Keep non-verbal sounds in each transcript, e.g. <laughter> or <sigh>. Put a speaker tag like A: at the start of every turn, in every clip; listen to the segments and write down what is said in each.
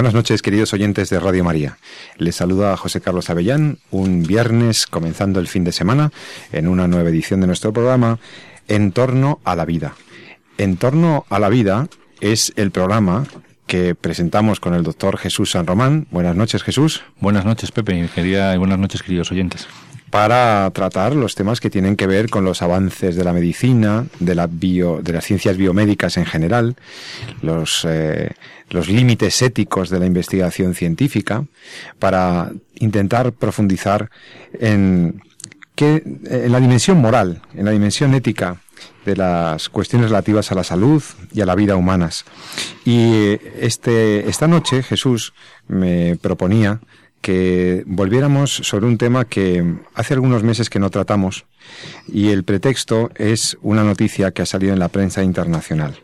A: Buenas noches, queridos oyentes de Radio María. Les saluda José Carlos Avellán, un viernes comenzando el fin de semana, en una nueva edición de nuestro programa, En torno a la vida. En torno a la vida es el programa que presentamos con el doctor Jesús San Román. Buenas noches, Jesús.
B: Buenas noches, Pepe, y buenas noches, queridos oyentes
A: para tratar los temas que tienen que ver con los avances de la medicina, de, la bio, de las ciencias biomédicas en general, los, eh, los límites éticos de la investigación científica, para intentar profundizar en, en la dimensión moral, en la dimensión ética de las cuestiones relativas a la salud y a la vida humanas. Y este, esta noche Jesús me proponía que volviéramos sobre un tema que hace algunos meses que no tratamos y el pretexto es una noticia que ha salido en la prensa internacional.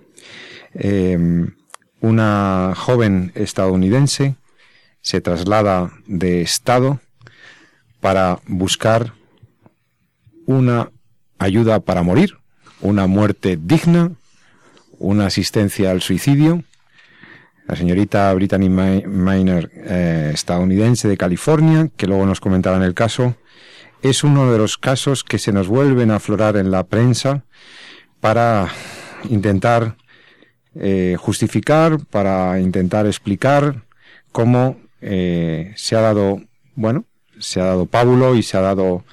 A: Em, una joven estadounidense se traslada de estado para buscar una ayuda para morir, una muerte digna, una asistencia al suicidio la señorita Brittany Miner, eh, estadounidense de California, que luego nos comentará en el caso, es uno de los casos que se nos vuelven a aflorar en la prensa para intentar eh, justificar, para intentar explicar cómo eh, se ha dado, bueno, se ha dado pábulo y se ha dado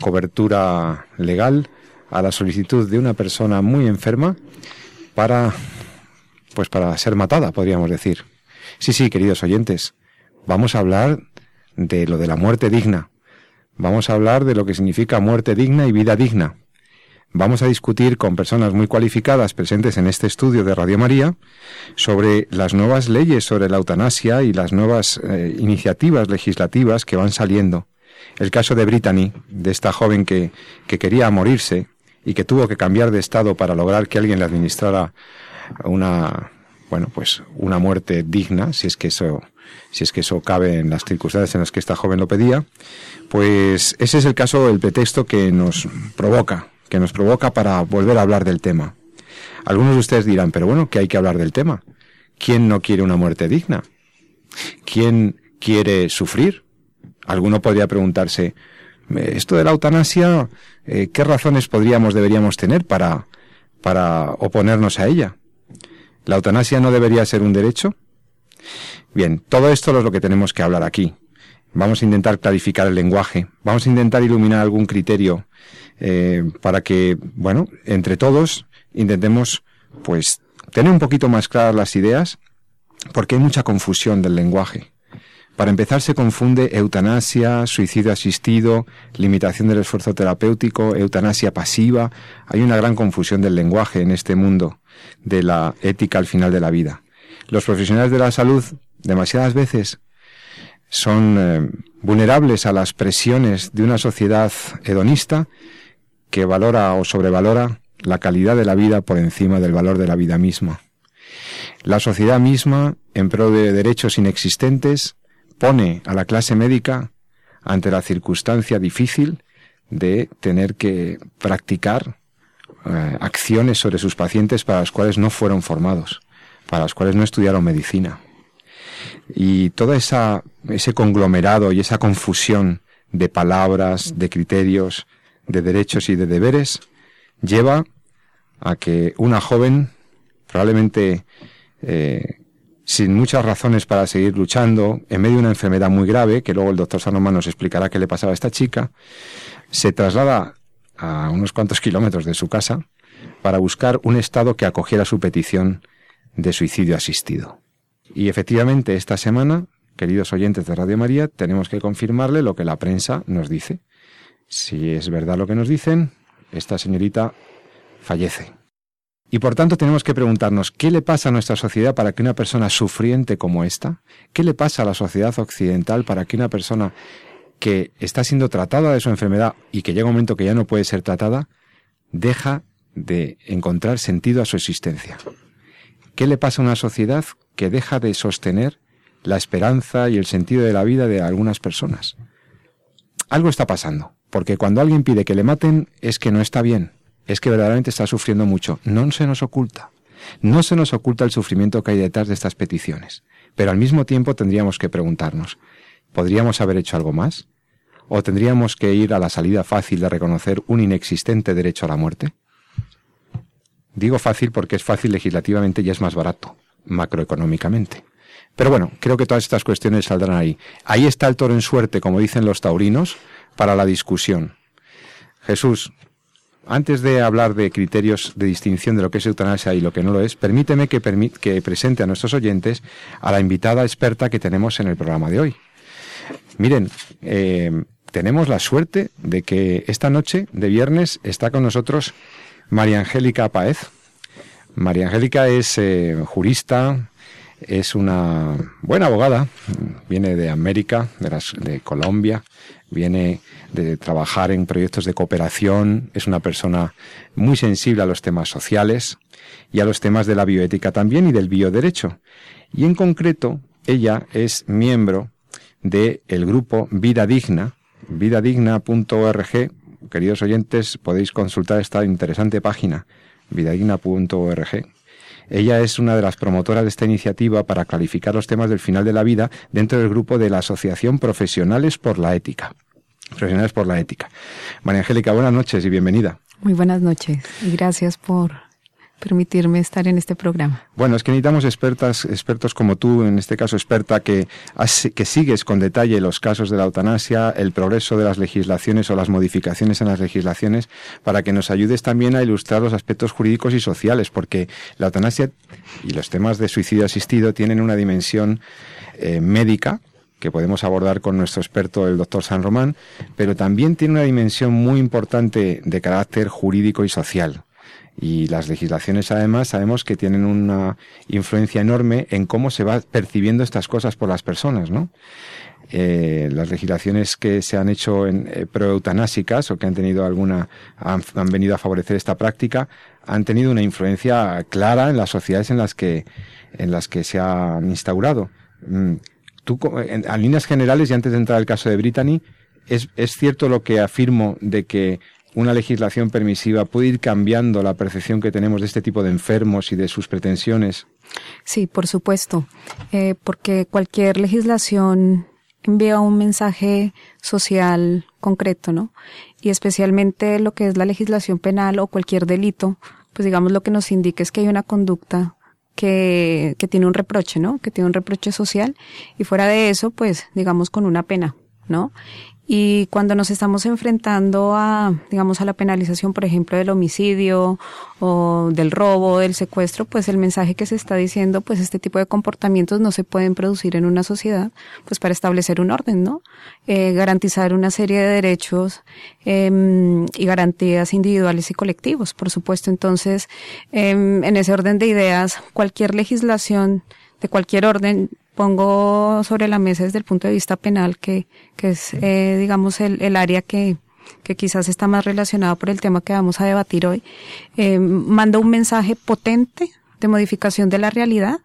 A: cobertura legal a la solicitud de una persona muy enferma para pues para ser matada, podríamos decir. Sí, sí, queridos oyentes, vamos a hablar de lo de la muerte digna. Vamos a hablar de lo que significa muerte digna y vida digna. Vamos a discutir con personas muy cualificadas presentes en este estudio de Radio María sobre las nuevas leyes sobre la eutanasia y las nuevas eh, iniciativas legislativas que van saliendo. El caso de Brittany, de esta joven que, que quería morirse y que tuvo que cambiar de estado para lograr que alguien le administrara una, bueno, pues una muerte digna, si es que eso, si es que eso cabe en las circunstancias en las que esta joven lo pedía, pues ese es el caso, el pretexto que nos provoca, que nos provoca para volver a hablar del tema. Algunos de ustedes dirán, pero bueno, que hay que hablar del tema. ¿Quién no quiere una muerte digna? ¿Quién quiere sufrir? Alguno podría preguntarse, esto de la eutanasia, eh, ¿qué razones podríamos, deberíamos tener para, para oponernos a ella? ¿La eutanasia no debería ser un derecho? Bien, todo esto es lo que tenemos que hablar aquí. Vamos a intentar clarificar el lenguaje, vamos a intentar iluminar algún criterio eh, para que, bueno, entre todos intentemos, pues, tener un poquito más claras las ideas, porque hay mucha confusión del lenguaje. Para empezar, se confunde eutanasia, suicidio asistido, limitación del esfuerzo terapéutico, eutanasia pasiva. Hay una gran confusión del lenguaje en este mundo de la ética al final de la vida. Los profesionales de la salud demasiadas veces son eh, vulnerables a las presiones de una sociedad hedonista que valora o sobrevalora la calidad de la vida por encima del valor de la vida misma. La sociedad misma, en pro de derechos inexistentes, pone a la clase médica ante la circunstancia difícil de tener que practicar eh, acciones sobre sus pacientes para las cuales no fueron formados, para las cuales no estudiaron medicina. Y todo esa, ese conglomerado y esa confusión de palabras, de criterios, de derechos y de deberes lleva a que una joven, probablemente eh, sin muchas razones para seguir luchando, en medio de una enfermedad muy grave, que luego el doctor Sanoma nos explicará qué le pasaba a esta chica, se traslada a unos cuantos kilómetros de su casa para buscar un estado que acogiera su petición de suicidio asistido. Y efectivamente esta semana, queridos oyentes de Radio María, tenemos que confirmarle lo que la prensa nos dice. Si es verdad lo que nos dicen, esta señorita fallece. Y por tanto tenemos que preguntarnos, ¿qué le pasa a nuestra sociedad para que una persona sufriente como esta, qué le pasa a la sociedad occidental para que una persona que está siendo tratada de su enfermedad y que llega un momento que ya no puede ser tratada, deja de encontrar sentido a su existencia? ¿Qué le pasa a una sociedad que deja de sostener la esperanza y el sentido de la vida de algunas personas? Algo está pasando, porque cuando alguien pide que le maten es que no está bien, es que verdaderamente está sufriendo mucho. No se nos oculta. No se nos oculta el sufrimiento que hay detrás de estas peticiones. Pero al mismo tiempo tendríamos que preguntarnos, ¿podríamos haber hecho algo más? ¿O tendríamos que ir a la salida fácil de reconocer un inexistente derecho a la muerte? Digo fácil porque es fácil legislativamente y es más barato, macroeconómicamente. Pero bueno, creo que todas estas cuestiones saldrán ahí. Ahí está el toro en suerte, como dicen los taurinos, para la discusión. Jesús, antes de hablar de criterios de distinción de lo que es eutanasia y lo que no lo es, permíteme que, que presente a nuestros oyentes a la invitada experta que tenemos en el programa de hoy. Miren, eh, tenemos la suerte de que esta noche de viernes está con nosotros María Angélica Paez. María Angélica es eh, jurista, es una buena abogada, viene de América, de, de Colombia, viene de trabajar en proyectos de cooperación, es una persona muy sensible a los temas sociales y a los temas de la bioética también y del bioderecho. Y en concreto, ella es miembro del grupo Vida Digna, vidadigna.org. Queridos oyentes, podéis consultar esta interesante página, vidadigna.org. Ella es una de las promotoras de esta iniciativa para clarificar los temas del final de la vida dentro del grupo de la Asociación Profesionales por la Ética. Profesionales por la Ética. María Angélica, buenas noches y bienvenida.
C: Muy buenas noches y gracias por permitirme estar en este programa.
A: Bueno, es que necesitamos expertas, expertos como tú, en este caso experta, que, que sigues con detalle los casos de la eutanasia, el progreso de las legislaciones o las modificaciones en las legislaciones, para que nos ayudes también a ilustrar los aspectos jurídicos y sociales, porque la eutanasia y los temas de suicidio asistido tienen una dimensión eh, médica, que podemos abordar con nuestro experto, el doctor San Román, pero también tiene una dimensión muy importante de carácter jurídico y social. Y las legislaciones, además, sabemos que tienen una influencia enorme en cómo se va percibiendo estas cosas por las personas, ¿no? Eh, las legislaciones que se han hecho en eh, proeutanásicas o que han tenido alguna han, venido a favorecer esta práctica han tenido una influencia clara en las sociedades en las que en las que se han instaurado. Mm, tú, en, en líneas generales y antes de entrar al caso de Brittany, es, es cierto lo que afirmo de que una legislación permisiva puede ir cambiando la percepción que tenemos de este tipo de enfermos y de sus pretensiones?
C: Sí, por supuesto, eh, porque cualquier legislación envía un mensaje social concreto, ¿no? Y especialmente lo que es la legislación penal o cualquier delito, pues digamos lo que nos indica es que hay una conducta que, que tiene un reproche, ¿no? Que tiene un reproche social y fuera de eso, pues digamos con una pena, ¿no? Y cuando nos estamos enfrentando a, digamos, a la penalización, por ejemplo, del homicidio o del robo, del secuestro, pues el mensaje que se está diciendo, pues este tipo de comportamientos no se pueden producir en una sociedad, pues para establecer un orden, ¿no? Eh, garantizar una serie de derechos eh, y garantías individuales y colectivos, por supuesto. Entonces, eh, en ese orden de ideas, cualquier legislación de cualquier orden pongo sobre la mesa desde el punto de vista penal, que, que es, eh, digamos, el, el área que, que quizás está más relacionado por el tema que vamos a debatir hoy, eh, manda un mensaje potente de modificación de la realidad.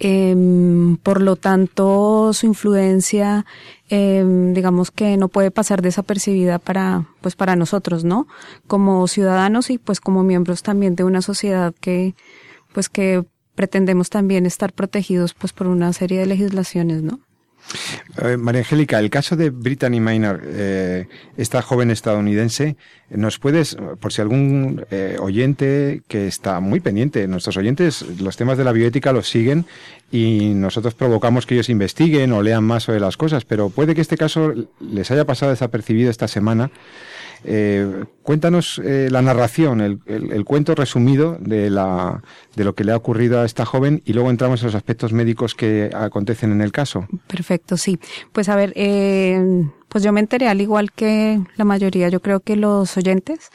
C: Eh, por lo tanto, su influencia, eh, digamos que no puede pasar desapercibida para, pues para nosotros, ¿no? Como ciudadanos y pues como miembros también de una sociedad que, pues que pretendemos también estar protegidos pues por una serie de legislaciones, ¿no?
A: Eh, María Angélica, el caso de Brittany Maynard, eh, esta joven estadounidense, ¿nos puedes, por si algún eh, oyente que está muy pendiente, nuestros oyentes, los temas de la bioética los siguen y nosotros provocamos que ellos investiguen o lean más sobre las cosas, pero puede que este caso les haya pasado desapercibido esta semana Eh, cuéntanos eh, la narración, el, cuento resumido de, la, de lo que le ha ocurrido a esta joven y luego entramos en los aspectos médicos que acontecen en el caso.
C: Perfecto, sí. Pues a ver, eh, pues yo me enteré al igual que la mayoría, yo creo que los oyentes,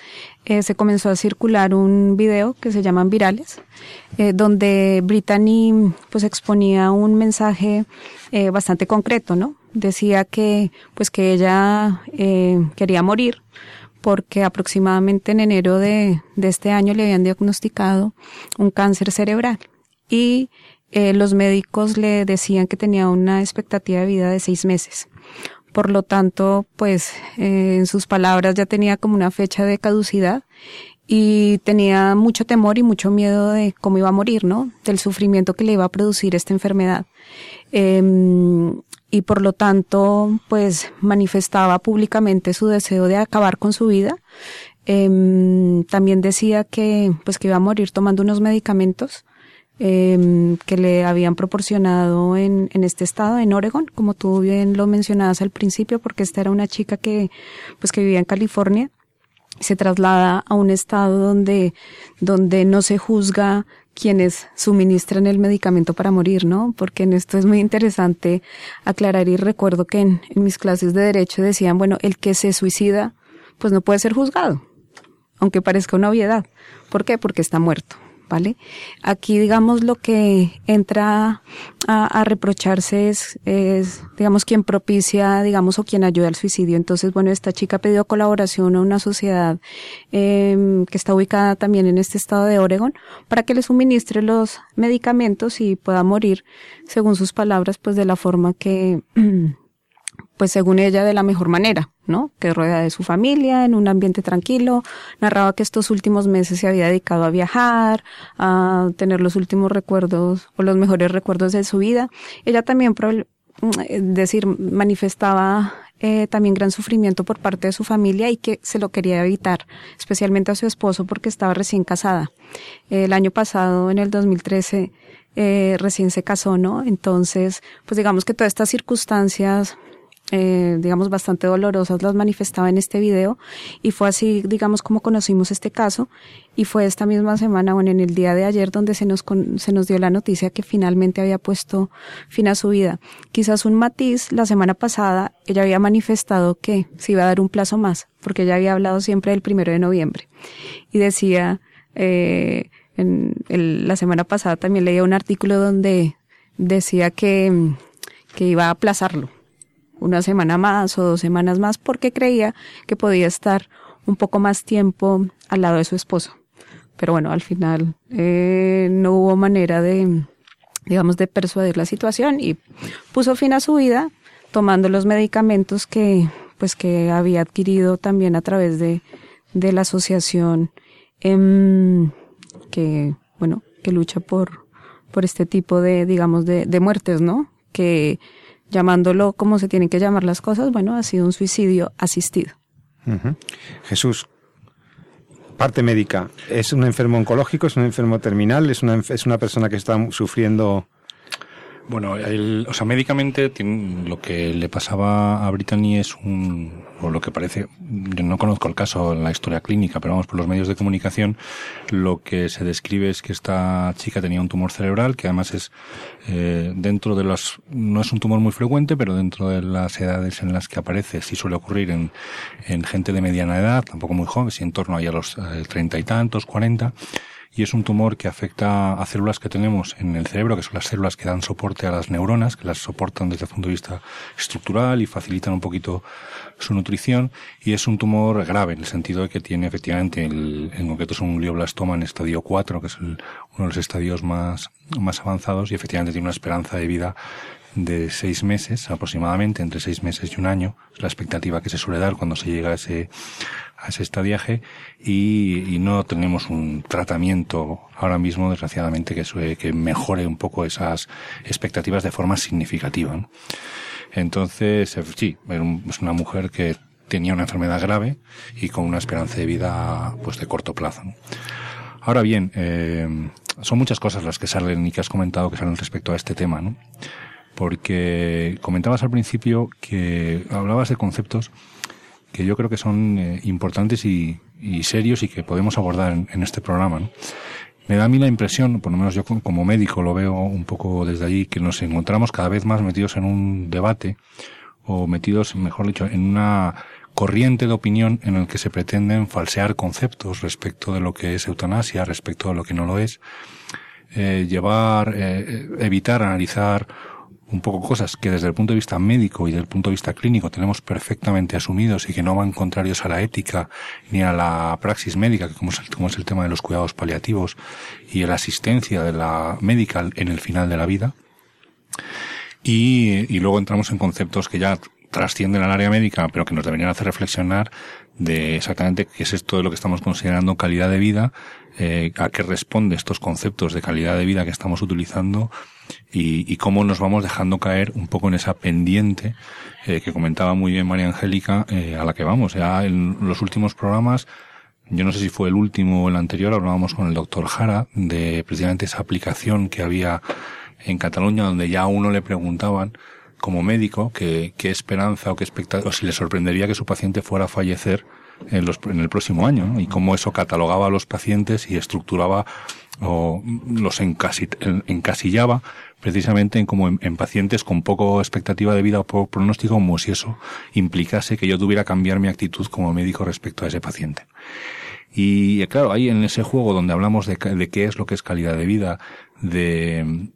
C: eh, se comenzó a circular un video que se llaman virales, eh, donde Brittany pues exponía un mensaje eh, bastante concreto, ¿no? Decía que pues que ella eh, quería morir porque aproximadamente en enero de, de este año le habían diagnosticado un cáncer cerebral y eh, los médicos le decían que tenía una expectativa de vida de seis meses. Por lo tanto, pues eh, en sus palabras ya tenía como una fecha de caducidad y tenía mucho temor y mucho miedo de cómo iba a morir, ¿no? Del sufrimiento que le iba a producir esta enfermedad. Eh, y por lo tanto, pues manifestaba públicamente su deseo de acabar con su vida. Eh, también decía que, pues que iba a morir tomando unos medicamentos eh, que le habían proporcionado en, en este estado, en Oregon, como tú bien lo mencionabas al principio, porque esta era una chica que, pues que vivía en California se traslada a un estado donde, donde no se juzga quienes suministran el medicamento para morir, ¿no? Porque en esto es muy interesante aclarar y recuerdo que en, en mis clases de derecho decían, bueno, el que se suicida, pues no puede ser juzgado, aunque parezca una obviedad. ¿Por qué? Porque está muerto. ¿Vale? Aquí, digamos, lo que entra a, reprocharse es, es, digamos, quien propicia, digamos, o quien ayuda al suicidio. Entonces, bueno, esta chica pedido colaboración a una sociedad eh, que está ubicada también en este estado de Oregon para que le suministre los medicamentos y pueda morir, según sus palabras, pues de la forma que <clears throat> pues según ella de la mejor manera, ¿no? Que rueda de su familia, en un ambiente tranquilo. Narraba que estos últimos meses se había dedicado a viajar, a tener los últimos recuerdos o los mejores recuerdos de su vida. Ella también, es decir, manifestaba eh, también gran sufrimiento por parte de su familia y que se lo quería evitar, especialmente a su esposo porque estaba recién casada. El año pasado, en el 2013, eh, recién se casó, ¿no? Entonces, pues digamos que todas estas circunstancias eh, digamos, bastante dolorosas las manifestaba en este video. Y fue así, digamos, como conocimos este caso. Y fue esta misma semana, bueno, en el día de ayer donde se nos, con, se nos dio la noticia que finalmente había puesto fin a su vida. Quizás un matiz, la semana pasada ella había manifestado que se iba a dar un plazo más, porque ella había hablado siempre del primero de noviembre. Y decía, eh, en el, la semana pasada también leía un artículo donde decía que, que iba a aplazarlo una semana más o dos semanas más porque creía que podía estar un poco más tiempo al lado de su esposo. Pero bueno, al final eh, no hubo manera de, digamos, de persuadir la situación y puso fin a su vida tomando los medicamentos que, pues, que había adquirido también a través de, de la asociación eh, que, bueno, que lucha por, por este tipo de, digamos, de, de muertes, ¿no? Que llamándolo como se tienen que llamar las cosas, bueno, ha sido un suicidio asistido.
A: Jesús, parte médica, ¿es un enfermo oncológico, es un enfermo terminal, es una, es una persona que está sufriendo
B: bueno, el, o sea, médicamente lo que le pasaba a Brittany es un, o lo que parece, yo no conozco el caso en la historia clínica, pero vamos, por los medios de comunicación, lo que se describe es que esta chica tenía un tumor cerebral, que además es, eh, dentro de las, no es un tumor muy frecuente, pero dentro de las edades en las que aparece, sí suele ocurrir en, en gente de mediana edad, tampoco muy joven, si en torno a los treinta eh, y tantos, cuarenta, y es un tumor que afecta a células que tenemos en el cerebro, que son las células que dan soporte a las neuronas, que las soportan desde el punto de vista estructural y facilitan un poquito su nutrición, y es un tumor grave en el sentido de que tiene efectivamente, el, en concreto es un glioblastoma en estadio 4, que es el, uno de los estadios más, más avanzados, y efectivamente tiene una esperanza de vida de seis meses aproximadamente, entre seis meses y un año, es la expectativa que se suele dar cuando se llega a ese, a ese estadiaje y, y, no tenemos un tratamiento ahora mismo, desgraciadamente, que, que mejore un poco esas expectativas de forma significativa. Entonces, sí, es una mujer que tenía una enfermedad grave y con una esperanza de vida pues de corto plazo. Ahora bien, eh, son muchas cosas las que salen y que has comentado que salen respecto a este tema, ¿no? Porque comentabas al principio que hablabas de conceptos que yo creo que son eh, importantes y, serios y que podemos abordar en, este programa. Me da a mí la impresión, por lo menos yo como médico lo veo un poco desde allí, que nos encontramos cada vez más metidos en un debate o metidos, mejor dicho, en una corriente de opinión en el que se pretenden falsear conceptos respecto de lo que es eutanasia, respecto a lo que no lo es, eh, llevar, eh, evitar analizar un poco cosas que desde el punto de vista médico y desde el punto de vista clínico tenemos perfectamente asumidos y que no van contrarios a la ética ni a la praxis médica, como es el, como es el tema de los cuidados paliativos y la asistencia de la médica en el final de la vida. Y, luego entramos en conceptos que ya trascienden al área médica, pero que nos deberían hacer reflexionar de exactamente qué es esto de lo que estamos considerando calidad de vida, eh, a qué responde estos conceptos de calidad de vida que estamos utilizando y, y cómo nos vamos dejando caer un poco en esa pendiente eh, que comentaba muy bien María Angélica, eh, a la que vamos. Ya en los últimos programas, yo no sé si fue el último o el anterior, hablábamos con el doctor Jara de precisamente esa aplicación que había en Cataluña donde ya a uno le preguntaban como médico qué esperanza o qué expectativa, o si le sorprendería que su paciente fuera a fallecer en, los, en el próximo año, y cómo eso catalogaba a los pacientes y estructuraba o los encasillaba precisamente en como en, pacientes con poco expectativa de vida o poco pronóstico, como si eso implicase que yo tuviera cambiar mi actitud como médico respecto a ese paciente. Y claro, ahí en ese juego donde hablamos de, qué es lo que es calidad de vida, de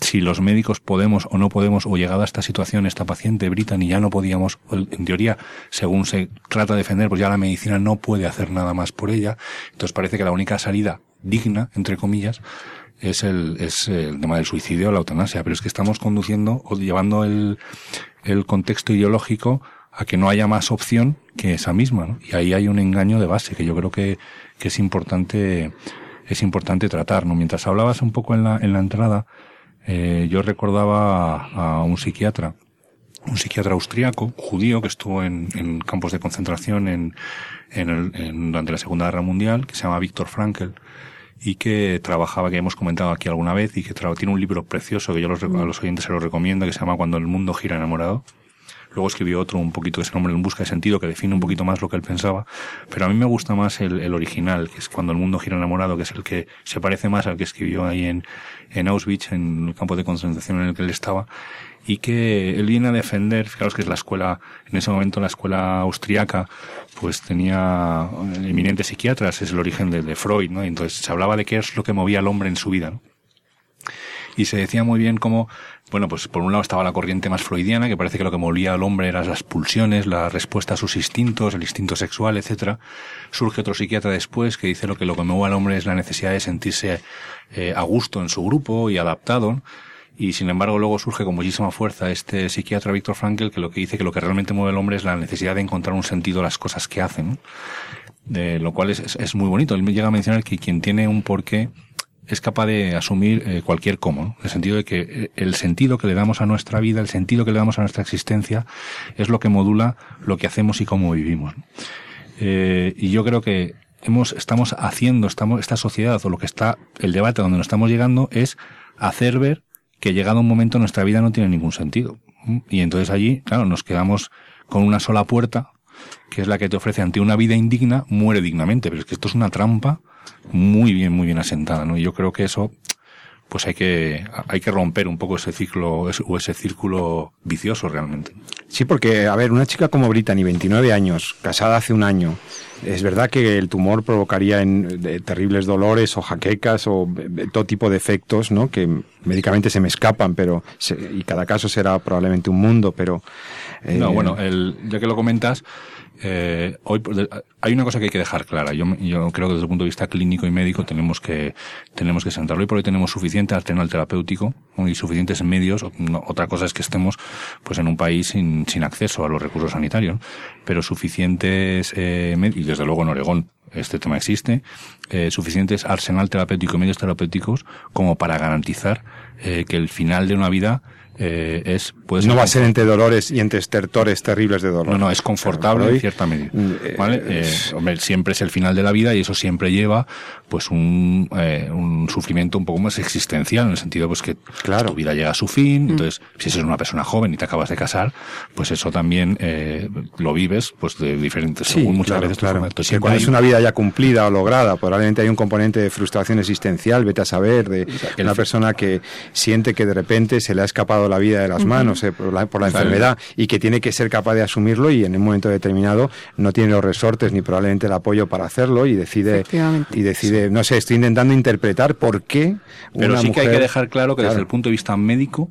B: si los médicos podemos o no podemos, o llegada a esta situación, esta paciente Brittany ya no podíamos, en teoría, según se trata de defender, pues ya la medicina no puede hacer nada más por ella. Entonces parece que la única salida digna, entre comillas, es el, es el tema del suicidio o la eutanasia. Pero es que estamos conduciendo o llevando el, el contexto ideológico a que no haya más opción que esa misma. Y ahí hay un engaño de base que yo creo que, que es importante, es importante tratar, ¿no? Mientras hablabas un poco en la, en la entrada, eh, yo recordaba a, un psiquiatra, un psiquiatra austriaco, judío, que estuvo en, campos de concentración en, en durante la Segunda Guerra Mundial, que se llama Víctor Frankl, y que trabajaba, que hemos comentado aquí alguna vez, y que tiene un libro precioso que yo los, a los oyentes se lo recomiendo, que se llama Cuando el mundo gira enamorado. Luego escribió otro un poquito ese nombre En busca de sentido que define un poquito más lo que él pensaba. Pero a mí me gusta más el, el, original, que es Cuando el mundo gira enamorado, que es el que se parece más al que escribió ahí en, en Auschwitz, en el campo de concentración en el que él estaba. Y que él viene a defender, fijaros que es la escuela, en ese momento la escuela austriaca, pues tenía eminentes psiquiatras, es el origen de, de Freud, ¿no? Y entonces se hablaba de qué es lo que movía al hombre en su vida, ¿no? y se decía muy bien cómo, bueno, pues por un lado estaba la corriente más freudiana, que parece que lo que movía al hombre eran las pulsiones, la respuesta a sus instintos, el instinto sexual, etcétera. Surge otro psiquiatra después que dice lo que lo que mueve al hombre es la necesidad de sentirse eh, a gusto en su grupo y adaptado. Y sin embargo luego surge con muchísima fuerza este psiquiatra Víctor Frankl que lo que dice que lo que realmente mueve al hombre es la necesidad de encontrar un sentido a las cosas que hacen. De lo cual es, es, muy bonito. Él llega a mencionar que quien tiene un porqué es capaz de asumir eh, cualquier cómo, en el sentido de que eh, el sentido que le damos a nuestra vida, el sentido que le damos a nuestra existencia, es lo que modula lo que hacemos y cómo vivimos. Eh, y yo creo que hemos, estamos haciendo, estamos, esta sociedad, o lo que está, el debate donde nos estamos llegando, es hacer ver que llegado un momento nuestra vida no tiene ningún sentido. Y entonces allí, claro, nos quedamos con una sola puerta, que es la que te ofrece ante una vida indigna, muere dignamente. Pero es que esto es una trampa muy bien, muy bien asentada, ¿no? Y yo creo que eso, pues hay que, hay que romper un poco ese ciclo, o ese círculo vicioso realmente.
A: Sí, porque, a ver, una chica como Brittany, 29 años, casada hace un año, es verdad que el tumor provocaría en, terribles dolores o jaquecas o todo tipo de efectos, ¿no? Que médicamente se me escapan, pero, y cada caso será probablemente un mundo, pero...
B: no, bueno, el, ya que lo comentas, eh, hoy hay una cosa que hay que dejar clara. Yo, yo creo que desde el punto de vista clínico y médico tenemos que tenemos que sentarlo. y por hoy tenemos suficiente arsenal terapéutico y suficientes medios. otra cosa es que estemos pues en un país sin, sin acceso a los recursos sanitarios, pero suficientes eh, y desde luego en Oregón este tema existe eh, suficientes arsenal terapéutico y medios terapéuticos como para garantizar eh, que el final de una vida eh, es
A: pues no va a ser entre dolores y entre estertores terribles de dolor.
B: No, no, es confortable en cierta medida. Mm, eh, ¿vale? Eh, hombre, siempre es el final de la vida y eso siempre lleva pues un, un sufrimiento un poco más existencial en el sentido pues que claro. tu vida llega a su fin. Mm. Entonces, si eres una persona joven y te acabas de casar, pues eso también lo vives pues de diferentes
A: sí, muchas veces. Claro. Entonces, cuando es una vida ya cumplida o lograda, probablemente hay un componente de frustración existencial, vete a saber, de una persona que siente que de repente se le ha escapado la vida de las manos eh, por la, enfermedad y que tiene que ser capaz de asumirlo y en un momento determinado no tiene los resortes ni probablemente el apoyo para hacerlo y decide y decide no sé estoy intentando interpretar por qué
B: pero sí que hay que dejar claro que desde el punto de vista médico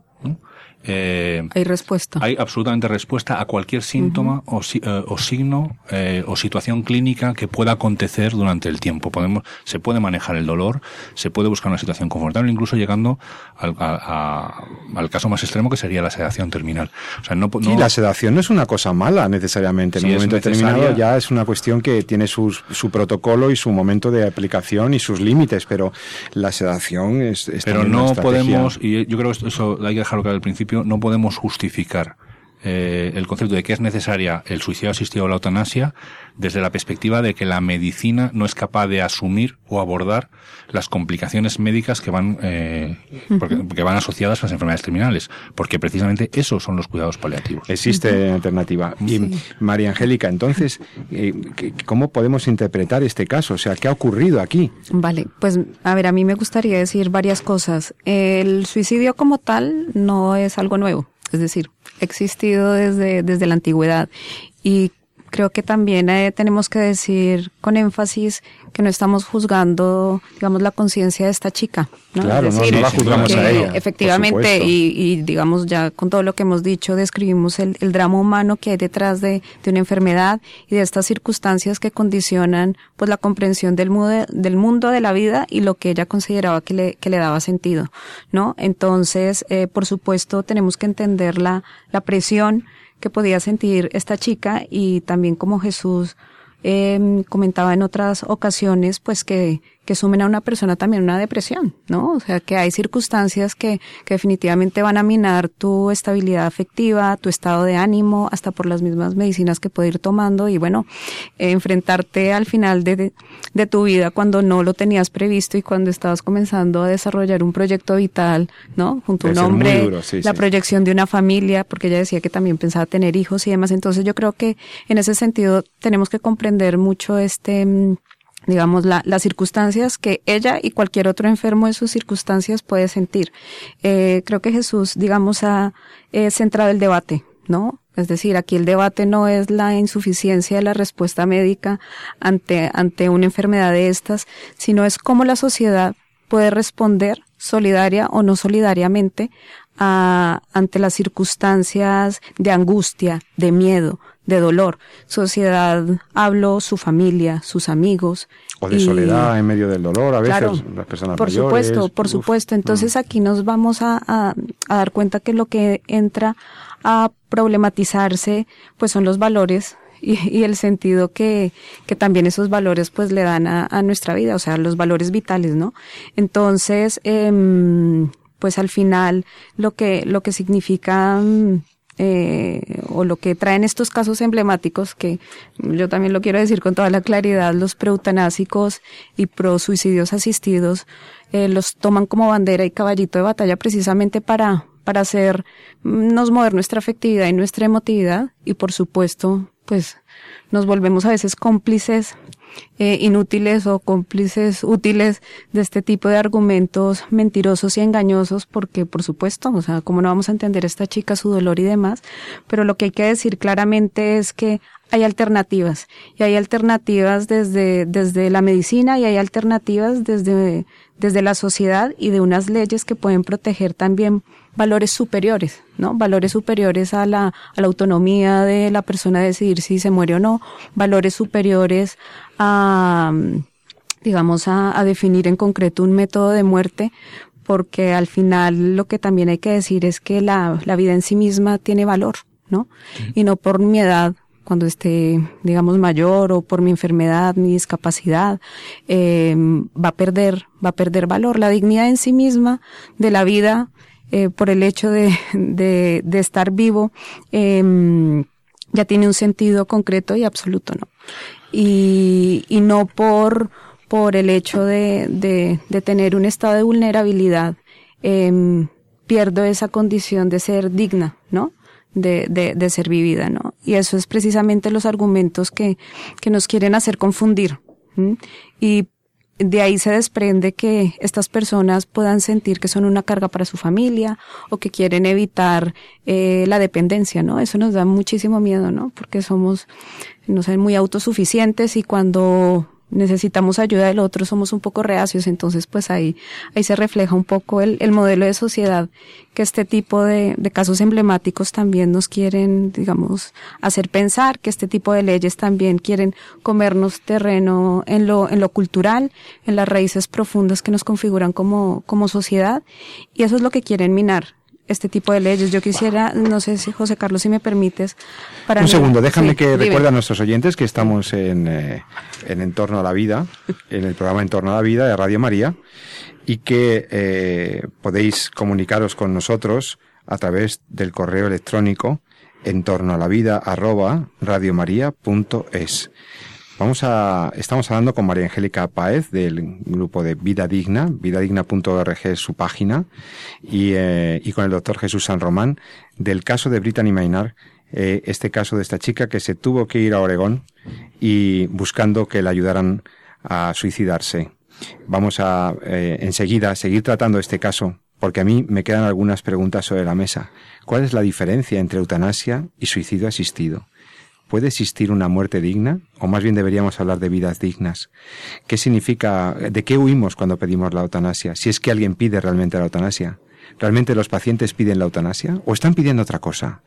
C: eh, hay respuesta.
B: Hay absolutamente respuesta a cualquier síntoma o, eh, o, signo eh, o situación clínica que pueda acontecer durante el tiempo. Podemos, se puede manejar el dolor, se puede buscar una situación confortable, incluso llegando al, al caso más extremo que sería la sedación terminal.
A: O sea, no, no la sedación no es una cosa mala necesariamente. En un momento determinado ya es una cuestión que tiene su, su protocolo y su momento de aplicación y sus límites, pero la sedación es, es
B: pero no podemos, y yo creo que eso hay que dejarlo claro al principio, no podemos justificar eh, el concepto de que es necesaria el suicidio asistido o la eutanasia desde la perspectiva de que la medicina no es capaz de asumir o abordar las complicaciones médicas que van eh, porque, van asociadas a las enfermedades terminales, porque precisamente esos son los cuidados paliativos.
A: Existe alternativa. Y María Angélica, entonces, eh, ¿cómo podemos interpretar este caso? O sea, ¿qué ha ocurrido aquí?
C: Vale, pues a ver, a mí me gustaría decir varias cosas. El suicidio como tal no es algo nuevo, es decir, existido desde, desde la antigüedad. Y creo que también eh, tenemos que decir con énfasis que no estamos juzgando, digamos, la conciencia de esta chica. ¿no?
A: Claro, no, la juzgamos a ella.
C: Efectivamente, y, digamos, ya con todo lo que hemos dicho, describimos el, drama humano que hay detrás de, una enfermedad y de estas circunstancias que condicionan pues la comprensión del mundo, del mundo de la vida y lo que ella consideraba que le, que le daba sentido, ¿no? Entonces, eh, por supuesto, tenemos que entender la, la presión que podía sentir esta chica y también como Jesús eh, comentaba en otras ocasiones, pues que, que sumen a una persona también una depresión, ¿no? O sea, que hay circunstancias que, que definitivamente van a minar tu estabilidad afectiva, tu estado de ánimo, hasta por las mismas medicinas que puedes ir tomando y bueno, enfrentarte al final de, de, tu vida cuando no lo tenías previsto y cuando estabas comenzando a desarrollar un proyecto vital, ¿no? Junto a un hombre, la proyección de una familia, porque ella decía que también pensaba tener hijos y demás. Entonces yo creo que en ese sentido tenemos que comprender mucho este mm, digamos, la, las circunstancias que ella y cualquier otro enfermo en sus circunstancias puede sentir. Eh, creo que Jesús, digamos, ha centrado el debate, ¿no? Es decir, aquí el debate no es la insuficiencia de la respuesta médica ante, ante una enfermedad de estas, sino es cómo la sociedad puede responder solidaria o no solidariamente a, ante las circunstancias de angustia, de miedo, de dolor. Sociedad, hablo, su familia, sus amigos.
A: O de soledad en medio del dolor, a veces las personas
C: por supuesto, por supuesto. Entonces aquí nos vamos a, a, dar cuenta que lo que entra a problematizarse, pues son los valores y, y, el sentido que, que también esos valores pues le dan a, a, nuestra vida, o sea, los valores vitales, ¿no? Entonces, eh, pues al final lo que, lo que significa eh, o lo que traen estos casos emblemáticos, que yo también lo quiero decir con toda la claridad, los preutanásicos y pro-suicidios asistidos, eh, los toman como bandera y caballito de batalla precisamente para, para hacernos mover nuestra afectividad y nuestra emotividad y por supuesto, pues nos volvemos a veces cómplices eh, inútiles o cómplices útiles de este tipo de argumentos mentirosos y engañosos, porque por supuesto, o sea, cómo no vamos a entender a esta chica su dolor y demás, pero lo que hay que decir claramente es que hay alternativas y hay alternativas desde, desde la medicina y hay alternativas desde, desde la sociedad y de unas leyes que pueden proteger también valores superiores, ¿no? Valores superiores a la, a la autonomía de la persona decidir si se muere o no, valores superiores a, digamos, a, a definir en concreto un método de muerte, porque al final lo que también hay que decir es que la, la vida en sí misma tiene valor, ¿no? Y no por mi edad cuando esté, digamos, mayor o por mi enfermedad, mi discapacidad, eh, va a perder, va a perder valor. La dignidad en sí misma de la vida, eh, por el hecho de, de, de estar vivo, eh, ya tiene un sentido concreto y absoluto, ¿no? Y, y no por, por el hecho de, de, de tener un estado de vulnerabilidad, eh, pierdo esa condición de ser digna, ¿no? De, de, de, ser vivida, ¿no? Y eso es precisamente los argumentos que, que nos quieren hacer confundir. Y de ahí se desprende que estas personas puedan sentir que son una carga para su familia o que quieren evitar eh, la dependencia, ¿no? Eso nos da muchísimo miedo, ¿no? Porque somos, no sé, muy autosuficientes y cuando necesitamos ayuda del otro, somos un poco reacios, entonces pues ahí, ahí se refleja un poco el, el modelo de sociedad que este tipo de, de, casos emblemáticos también nos quieren, digamos, hacer pensar, que este tipo de leyes también quieren comernos terreno en lo, en lo cultural, en las raíces profundas que nos configuran como, como sociedad, y eso es lo que quieren minar, este tipo de leyes. Yo quisiera, no sé si José Carlos, si me permites,
A: para... Un segundo, déjame sí, que dime. recuerde a nuestros oyentes que estamos en, eh, en Entorno a la Vida, en el programa Entorno a la Vida de Radio María, y que eh, podéis comunicaros con nosotros a través del correo electrónico en torno a la vida arroba radiomaria.es. Vamos a, estamos hablando con María Angélica Páez del grupo de Vida Digna, vidadigna.org es su página, y, eh, y con el doctor Jesús San Román del caso de Brittany Maynard, eh, este caso de esta chica que se tuvo que ir a Oregón y buscando que la ayudaran a suicidarse. Vamos a eh, enseguida seguir tratando este caso porque a mí me quedan algunas preguntas sobre la mesa. ¿Cuál es la diferencia entre eutanasia y suicidio asistido? ¿Puede existir una muerte digna? O más bien deberíamos hablar de vidas dignas. ¿Qué significa, de qué huimos cuando pedimos la eutanasia? Si es que alguien pide realmente la eutanasia. ¿Realmente los pacientes piden la eutanasia? ¿O están pidiendo otra cosa?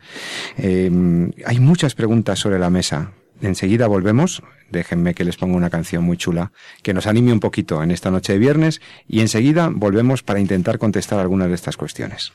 A: Eh, hay muchas preguntas sobre la mesa. Enseguida volvemos. Déjenme que les ponga una canción muy chula que nos anime un poquito en esta noche de viernes y enseguida volvemos para intentar contestar algunas de estas cuestiones.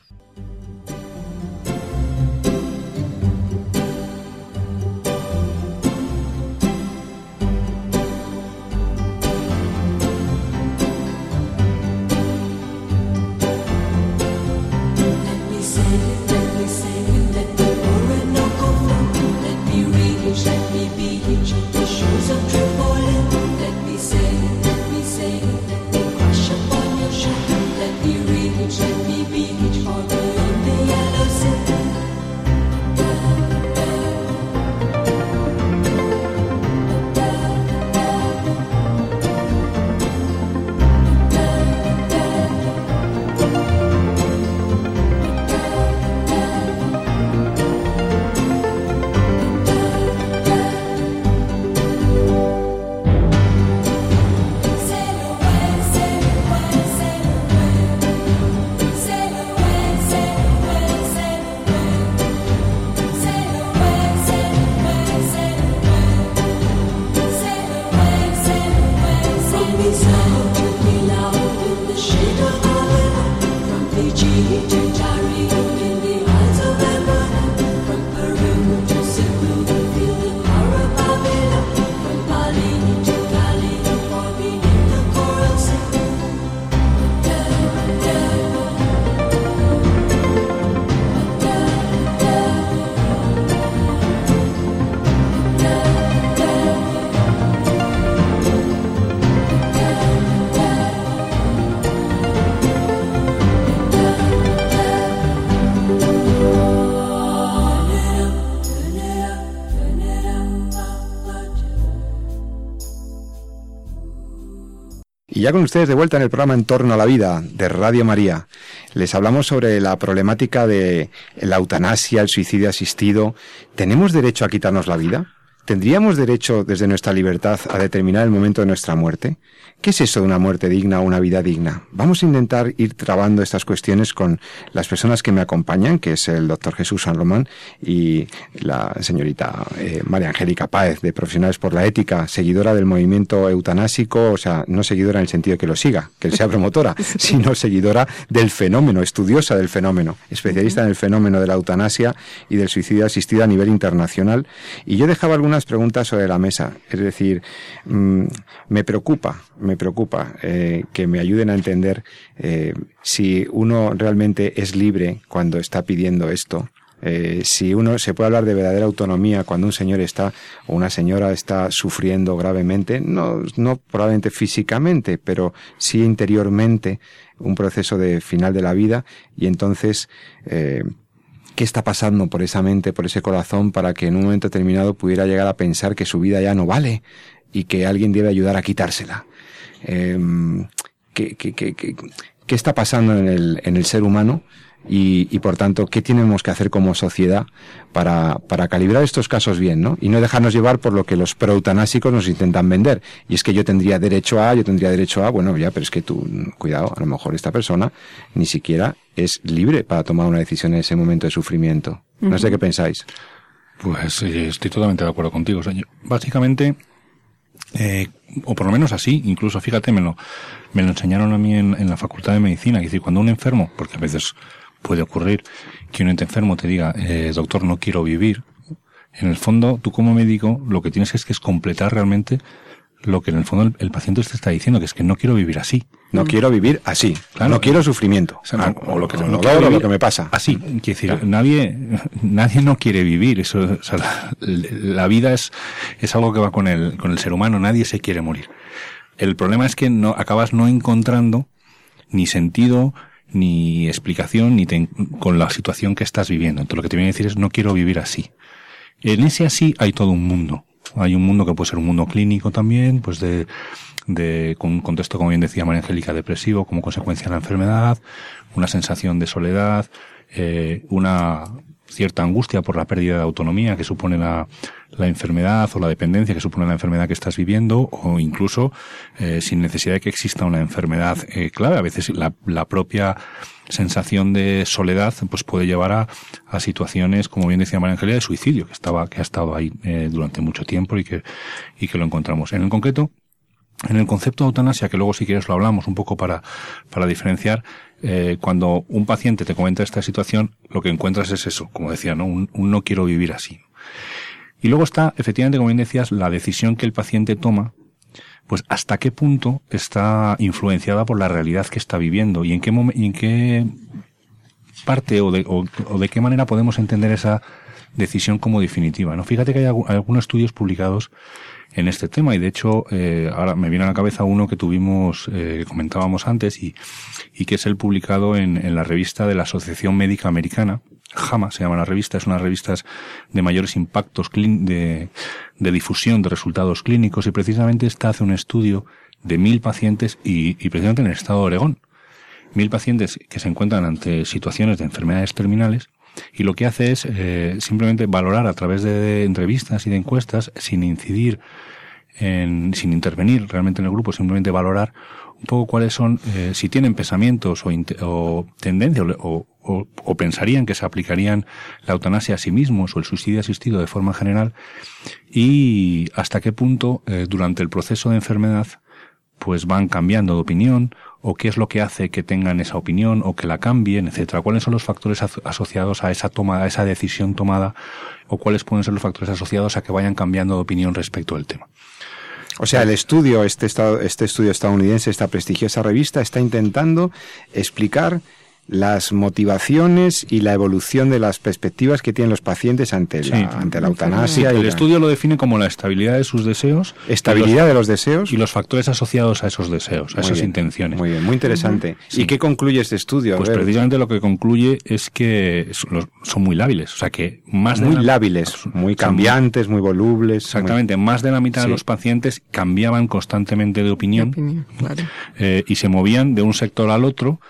A: Y ya con ustedes de vuelta en el programa En torno a la vida de Radio María. Les hablamos sobre la problemática de la eutanasia, el suicidio asistido. ¿Tenemos derecho a quitarnos la vida? ¿Tendríamos derecho desde nuestra libertad a determinar el momento de nuestra muerte? ¿Qué es eso de una muerte digna o una vida digna? Vamos a intentar ir trabando estas cuestiones con las personas que me acompañan, que es el doctor Jesús San Román y la señorita eh, María Angélica Páez, de Profesionales por la Ética, seguidora del movimiento eutanásico, o sea, no seguidora en el sentido de que lo siga, que él sea promotora, <laughs> sino seguidora del fenómeno, estudiosa del fenómeno, especialista en el fenómeno de la eutanasia y del suicidio asistido a nivel internacional. Y yo dejaba algunas preguntas sobre la mesa, es decir, mm, me preocupa, me preocupa eh, que me ayuden a entender eh, si uno realmente es libre cuando está pidiendo esto. Eh, si uno se puede hablar de verdadera autonomía cuando un señor está o una señora está sufriendo gravemente, no, no probablemente físicamente, pero sí interiormente un proceso de final de la vida y entonces qué está pasando por esa mente, por ese corazón para que en un momento determinado pudiera llegar a pensar que su vida ya no vale y que alguien debe ayudar a quitársela. Em, ¿qué, qué, está pasando en el, en el ser humano y, y, por tanto, qué tenemos que hacer como sociedad para, para calibrar estos casos bien, ¿no? Y no dejarnos llevar por lo que los proeutanásicos nos intentan vender. Y es que yo tendría derecho a, yo tendría derecho a, bueno, ya, pero es que tú, cuidado, a lo mejor esta persona ni siquiera es libre para tomar una decisión en ese momento de sufrimiento. No sé qué pensáis.
B: Pues eh, estoy totalmente de acuerdo contigo. O sea, yo, básicamente, eh, o por lo menos así, incluso fíjate, me lo, me lo enseñaron a mí en, en la Facultad de Medicina, es decir, cuando un enfermo, porque a veces puede ocurrir que un ente enfermo te diga, eh, doctor, no quiero vivir, en el fondo, tú como médico, lo que tienes es que es completar realmente lo que en el fondo el, el, paciente te está diciendo, que es que no quiero vivir así.
A: No mm. quiero vivir así. Claro. No quiero sufrimiento.
B: O, sea, no, o lo que, no,
A: no quiero lo que me pasa.
B: Así. Quiere decir, claro. nadie, nadie no quiere vivir. Eso, o sea, la, la, vida es, es algo que va con el, con el ser humano. Nadie se quiere morir. El problema es que no, acabas no encontrando ni sentido, ni explicación, ni te, con la situación que estás viviendo. Entonces lo que te viene a decir es no quiero vivir así. En ese así hay todo un mundo. Hay un mundo que puede ser un mundo clínico también, pues de, de, con un contexto, como bien decía María Angélica, depresivo como consecuencia de la enfermedad, una sensación de soledad, eh, una cierta angustia por la pérdida de autonomía que supone la, la enfermedad o la dependencia que supone la enfermedad que estás viviendo o incluso eh, sin necesidad de que exista una enfermedad eh, clave. A veces la, la propia sensación de soledad pues puede llevar a, a situaciones, como bien decía María Angelia, de suicidio, que estaba, que ha estado ahí eh, durante mucho tiempo y que, y que lo encontramos. En el concreto, en el concepto de eutanasia, que luego si quieres lo hablamos un poco para, para diferenciar, eh, cuando un paciente te comenta esta situación, lo que encuentras es eso, como decía, ¿no? Un, no quiero vivir así. Y luego está, efectivamente, como bien decías, la decisión que el paciente toma pues hasta qué punto está influenciada por la realidad que está viviendo y en qué, y en qué parte o de, o, de qué manera podemos entender esa decisión como definitiva. ¿no? Fíjate que hay algunos estudios publicados en este tema y de hecho eh, ahora me viene a la cabeza uno que tuvimos, eh, comentábamos antes y, y que es el publicado en, en la revista de la Asociación Médica Americana, JAMA se llama la revista, es una revista de mayores impactos de, de, difusión de resultados clínicos y precisamente esta hace un estudio de mil pacientes y, y precisamente en el estado de Oregón. Mil pacientes que se encuentran ante situaciones de enfermedades terminales y lo que hace es eh, simplemente valorar a través de entrevistas y de encuestas sin incidir en, sin intervenir realmente en el grupo, simplemente valorar un poco cuáles son, eh, si tienen pensamientos o, tendencias o, o, pensarían que se aplicarían la eutanasia a sí mismos o el suicidio asistido de forma general y hasta qué punto eh, durante el proceso de enfermedad pues van cambiando de opinión o qué es lo que hace que tengan esa opinión o que la cambien, etcétera. ¿Cuáles son los factores asociados a esa toma, a esa decisión tomada o cuáles pueden ser los factores asociados a que vayan cambiando de opinión respecto del tema?
A: O sea, el estudio, este, este estudio estadounidense, esta prestigiosa revista, está intentando explicar las motivaciones y la evolución de las perspectivas que tienen los pacientes ante la, sí, ante la eutanasia.
B: Sí, el estudio lo define como la estabilidad de sus deseos.
A: Estabilidad los, de los deseos.
B: Y los factores asociados a esos deseos, a muy esas
A: bien,
B: intenciones.
A: Muy bien, muy interesante. Sí. ¿Y qué concluye este estudio?
B: Pues precisamente lo que concluye es que son muy lábiles. O sea que más
A: muy
B: de la,
A: lábiles, muy cambiantes, muy volubles.
B: Exactamente.
A: Muy...
B: Más de la mitad de los pacientes cambiaban constantemente de opinión.
C: De opinión claro.
B: eh, y se movían de un sector al otro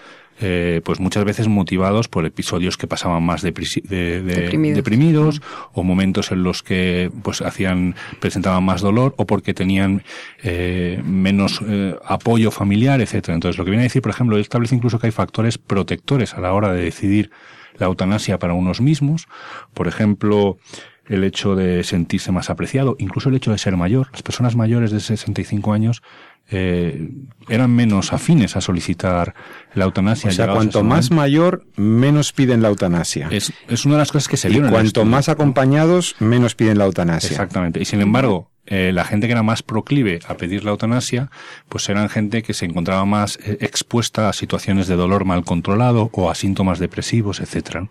B: eh, pues muchas veces motivados por episodios que pasaban más de, deprimidos. o momentos en los que pues hacían presentaban más dolor o porque tenían eh, menos eh, apoyo familiar, etcétera. Entonces, lo que viene a decir, por ejemplo, establece incluso que hay factores protectores a la hora de decidir la eutanasia para unos mismos. Por ejemplo, el hecho de sentirse más apreciado, incluso el hecho de ser mayor. Las personas mayores de 65 años eh, eran menos afines a solicitar la eutanasia.
A: O sea, cuanto más mayor, menos piden la eutanasia.
B: Es, es una de las cosas que se vieron.
A: Y cuanto más acompañados, menos piden la eutanasia.
B: Exactamente. Y sin embargo, eh, la gente que era más proclive a pedir la eutanasia, pues eran gente que se encontraba más eh, expuesta a situaciones de dolor mal controlado o a síntomas depresivos, etcétera.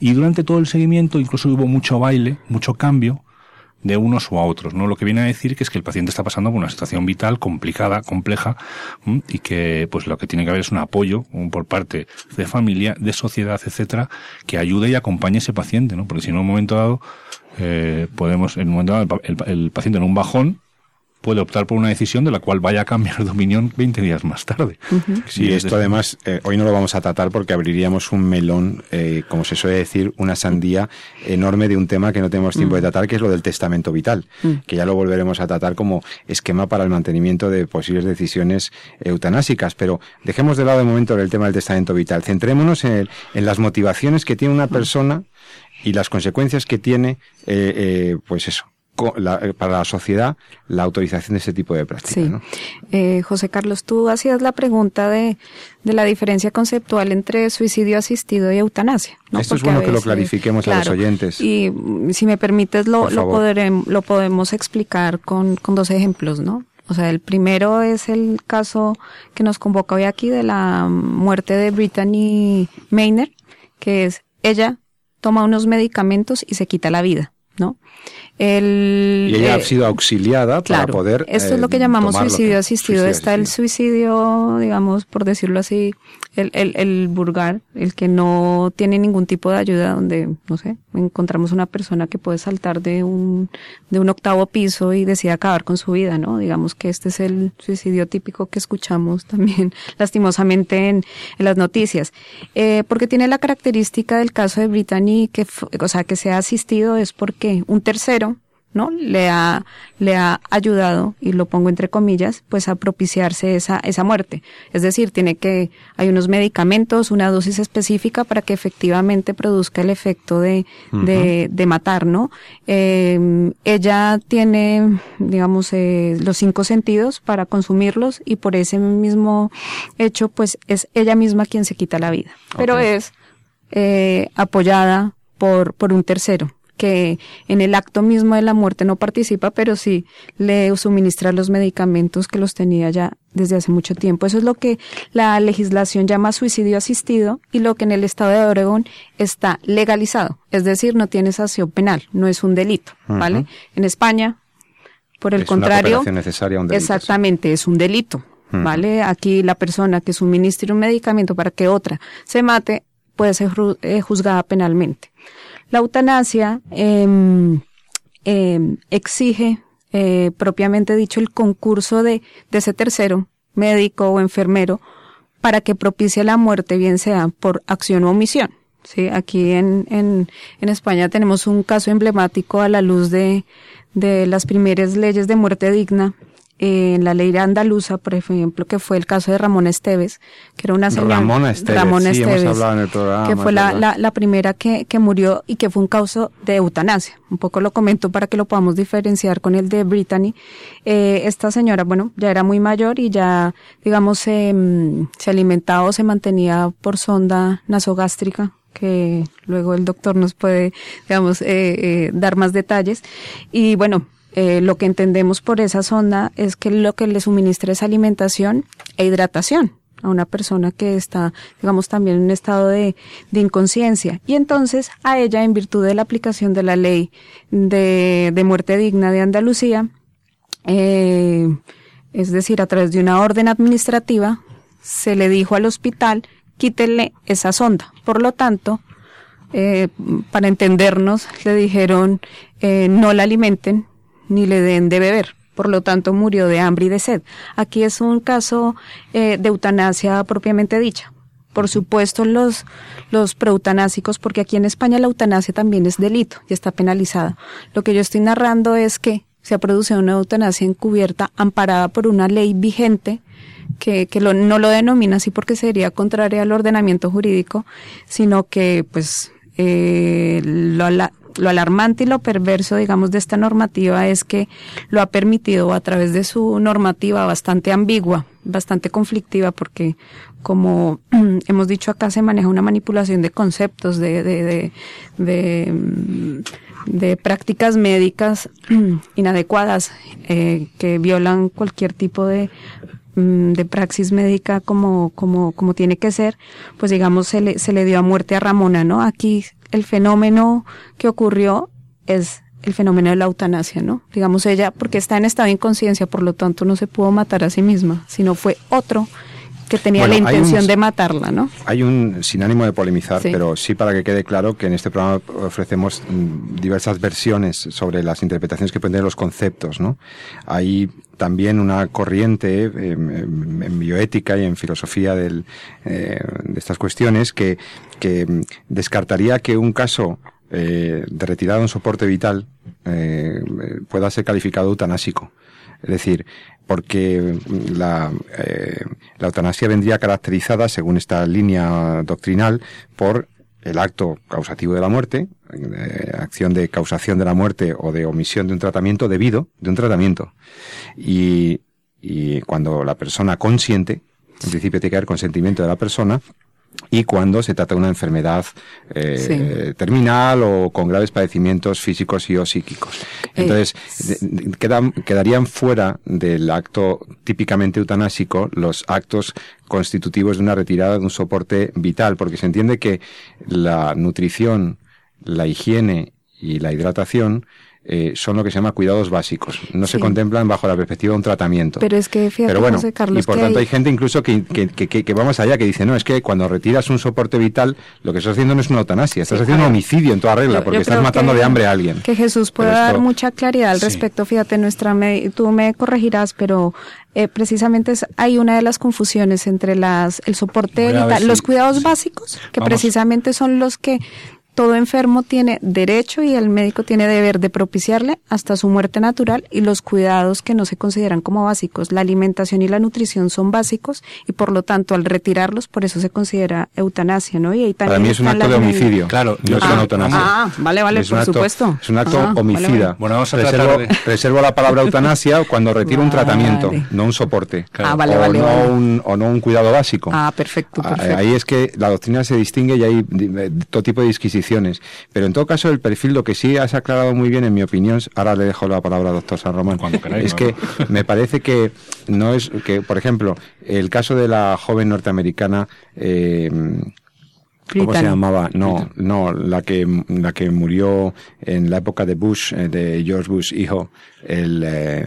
B: Y durante todo el seguimiento incluso hubo mucho baile, mucho cambio de unos o a otros, ¿no? Lo que viene a decir que es que el paciente está pasando por una situación vital complicada, compleja, y que pues lo que tiene que haber es un apoyo por parte de familia, de sociedad, etcétera, que ayude y acompañe a ese paciente, ¿no? Porque si en un momento dado, eh, podemos, en un momento dado, el, paciente en un bajón puede optar por una decisión de la cual vaya a cambiar de opinión 20 días más tarde.
A: Sí, esto además, eh, hoy no lo vamos a tratar porque abriríamos un melón, eh, como se suele decir, una sandía enorme de un tema que no tenemos tiempo de mm. tratar, que es lo del testamento vital, mm. que ya lo volveremos a tratar como esquema para el mantenimiento de posibles decisiones eutanásicas. Pero dejemos de lado de momento el tema del testamento vital. Centrémonos en, en las motivaciones que tiene una mm. persona y las consecuencias que tiene, eh, eh, pues eso, eh, para la sociedad la autorización de ese tipo de prácticas.
C: Sí. José Carlos, tú hacías la pregunta de, de, la diferencia conceptual entre suicidio asistido y eutanasia.
A: Esto es bueno que lo clarifiquemos a los oyentes.
C: Y mm, si me permites, lo, lo, lo podemos explicar con, con dos ejemplos, ¿no? O sea, el primero es el caso que nos convoca hoy aquí de la muerte de Brittany Maynard, que es ella toma unos medicamentos y se quita la vida, ¿no?
A: El, y ella ha eh, sido auxiliada para poder.
C: Esto es lo que eh, llamamos suicidio asistido. Está el suicidio, digamos, por decirlo así, el, el, el vulgar, el que no tiene ningún tipo de ayuda, donde, no sé, encontramos una persona que puede saltar de un, de un octavo piso y decide acabar con su vida, ¿no? Digamos que este es el suicidio típico que escuchamos <laughs> también, lastimosamente, en, en las noticias. Eh, porque tiene la característica del caso de Brittany, que, o sea, que se ha asistido es porque un tercero ¿no? Le ha, le ha ayudado, y lo pongo entre comillas, pues a propiciarse esa, esa muerte. Es decir, tiene que, hay unos medicamentos, una dosis específica para que efectivamente produzca el efecto de, de, de, matar, ¿no? Eh, ella tiene, digamos, eh, los cinco sentidos para consumirlos y por ese mismo hecho, pues es ella misma quien se quita la vida. Pero es eh, apoyada por, por un tercero que en el acto mismo de la muerte no participa, pero sí le suministra los medicamentos que los tenía ya desde hace mucho tiempo. Eso es lo que la legislación llama suicidio asistido y lo que en el estado de Oregón está legalizado. Es decir, no tiene sanción penal, no es un delito, ¿vale? En España, por el contrario,
A: necesaria un
C: delito, exactamente, es un delito. ¿Vale? Aquí la persona que suministre un medicamento para que otra se mate puede ser eh, juzgada penalmente. La eutanasia em, em, exige, eh, propiamente dicho, el concurso de, ese tercero, médico o enfermero, para que propicie la muerte, bien sea por acción o omisión. Sí, aquí en, en, en España tenemos un caso emblemático a la luz de, de las primeras leyes de muerte digna en la ley andaluza, por ejemplo, que fue el caso de Ramón Esteves, que era una señora.
A: Ramón Esteves, Ramón Esteves en el programa,
C: que fue la, la, la, primera que, que murió y que fue un caso de eutanasia. Un poco lo comento para que lo podamos diferenciar con el de Brittany. Eh, esta señora, bueno, ya era muy mayor y ya, digamos, se alimentaba o se mantenía por sonda nasogástrica que luego el doctor nos puede, digamos, eh, eh, dar más detalles. Y bueno, eh, lo que entendemos por esa sonda es que lo que le suministra es alimentación e hidratación a una persona que está, digamos, también en un estado de, de inconsciencia. Y entonces a ella, en virtud de la aplicación de la ley de, de muerte digna de Andalucía, eh, es decir, a través de una orden administrativa, se le dijo al hospital, quítele esa sonda. Por lo tanto, eh, para entendernos, le dijeron, eh, no la alimenten, ni le den de beber. Por lo tanto, murió de hambre y de sed. Aquí es un caso eh, de eutanasia propiamente dicha. por supuesto los, los proeutanásicos, porque aquí en España la eutanasia también es delito y está penalizada. Lo que yo estoy narrando es que se ha producido una eutanasia encubierta amparada por una ley vigente que, que no lo denomina así porque sería contraria al ordenamiento jurídico, sino que pues eh, lo, lo alarmante y lo perverso, digamos, de esta normativa es que lo ha permitido a través de su normativa bastante ambigua, bastante conflictiva, porque como <clears throat> hemos dicho acá se maneja una manipulación de conceptos, de, de, de, de, prácticas médicas <clears throat> inadecuadas eh, que violan cualquier tipo de mm, de praxis médica como, como, como tiene que ser, pues digamos se le, se le dio a muerte a Ramona, ¿no? Aquí el fenómeno que ocurrió es el fenómeno de la eutanasia, ¿no? Digamos ella, porque está en estado de inconsciencia, por lo tanto no se pudo matar a sí misma, sino fue otro que tenía la intención de matarla, ¿no?
A: Hay un, sin ánimo de polemizar, pero sí para que quede claro que en este programa ofrecemos mm, diversas versiones sobre las interpretaciones que pueden tener los conceptos, ¿no? Hay también una corriente en bioética y en filosofía eh, de estas cuestiones que, que descartaría que un caso eh, de retirada de un soporte vital eh, pueda ser calificado eutanásico. Es decir, porque la, eh, la eutanasia vendría caracterizada, según esta línea doctrinal, por el acto causativo de la muerte, acción de causación de la muerte o de omisión de un tratamiento debido, de un tratamiento. Y, y cuando la persona consiente, en principio tiene que haber consentimiento de la persona, y cuando se trata de una enfermedad eh, terminal o con graves padecimientos físicos y o psíquicos. Entonces, quedan, quedarían fuera del acto típicamente eutanásico los actos constitutivos de una retirada de un soporte vital, porque se entiende que la nutrición, la higiene y la hidratación eh, son lo que se llama cuidados básicos. No se contemplan bajo la perspectiva de un tratamiento.
C: Pero es que, fíjate,
A: Pero bueno, y por tanto hay... gente incluso que, que, que, que, va más allá, que dice, no, es que cuando retiras un soporte vital, lo que estás haciendo no es una eutanasia, estás haciendo un homicidio en toda regla, porque estás matando de hambre a alguien.
C: Que Jesús pueda dar mucha claridad al respecto. Fíjate, nuestra tú me corregirás, pero eh, precisamente es, hay una de las confusiones entre las el soporte vital, los cuidados básicos, que precisamente son los que todo enfermo tiene derecho y el médico tiene deber de propiciarle hasta su muerte natural y los cuidados que no se consideran como básicos. La alimentación y la nutrición son básicos y por lo tanto al retirarlos por eso se considera eutanasia, ¿no? Y
A: ahí Para mí es un acto de homicidio.
B: Claro,
A: no es una eutanasia.
C: Ah, vale, vale, por supuesto.
A: Es un acto homicida.
B: Bueno, vamos a
A: reservo,
B: de...
A: reservo la palabra eutanasia cuando retiro un tratamiento, no un soporte.
C: Ah, vale,
A: o,
C: vale,
A: no
C: vale.
A: Un, o no un cuidado básico.
C: Ah, perfecto, perfecto.
A: Ahí es que la doctrina se distingue y hay todo tipo de disquisiciones pero en todo caso, el perfil, lo que sí has aclarado muy bien, en mi opinión, ahora le dejo la palabra al doctor San Román,
B: queráis,
A: es
B: ¿no?
A: que me parece que no es, que por ejemplo, el caso de la joven norteamericana, eh, ¿Cómo se llamaba? No, no, la que, la que murió en la época de Bush, eh, de George Bush hijo, el, eh,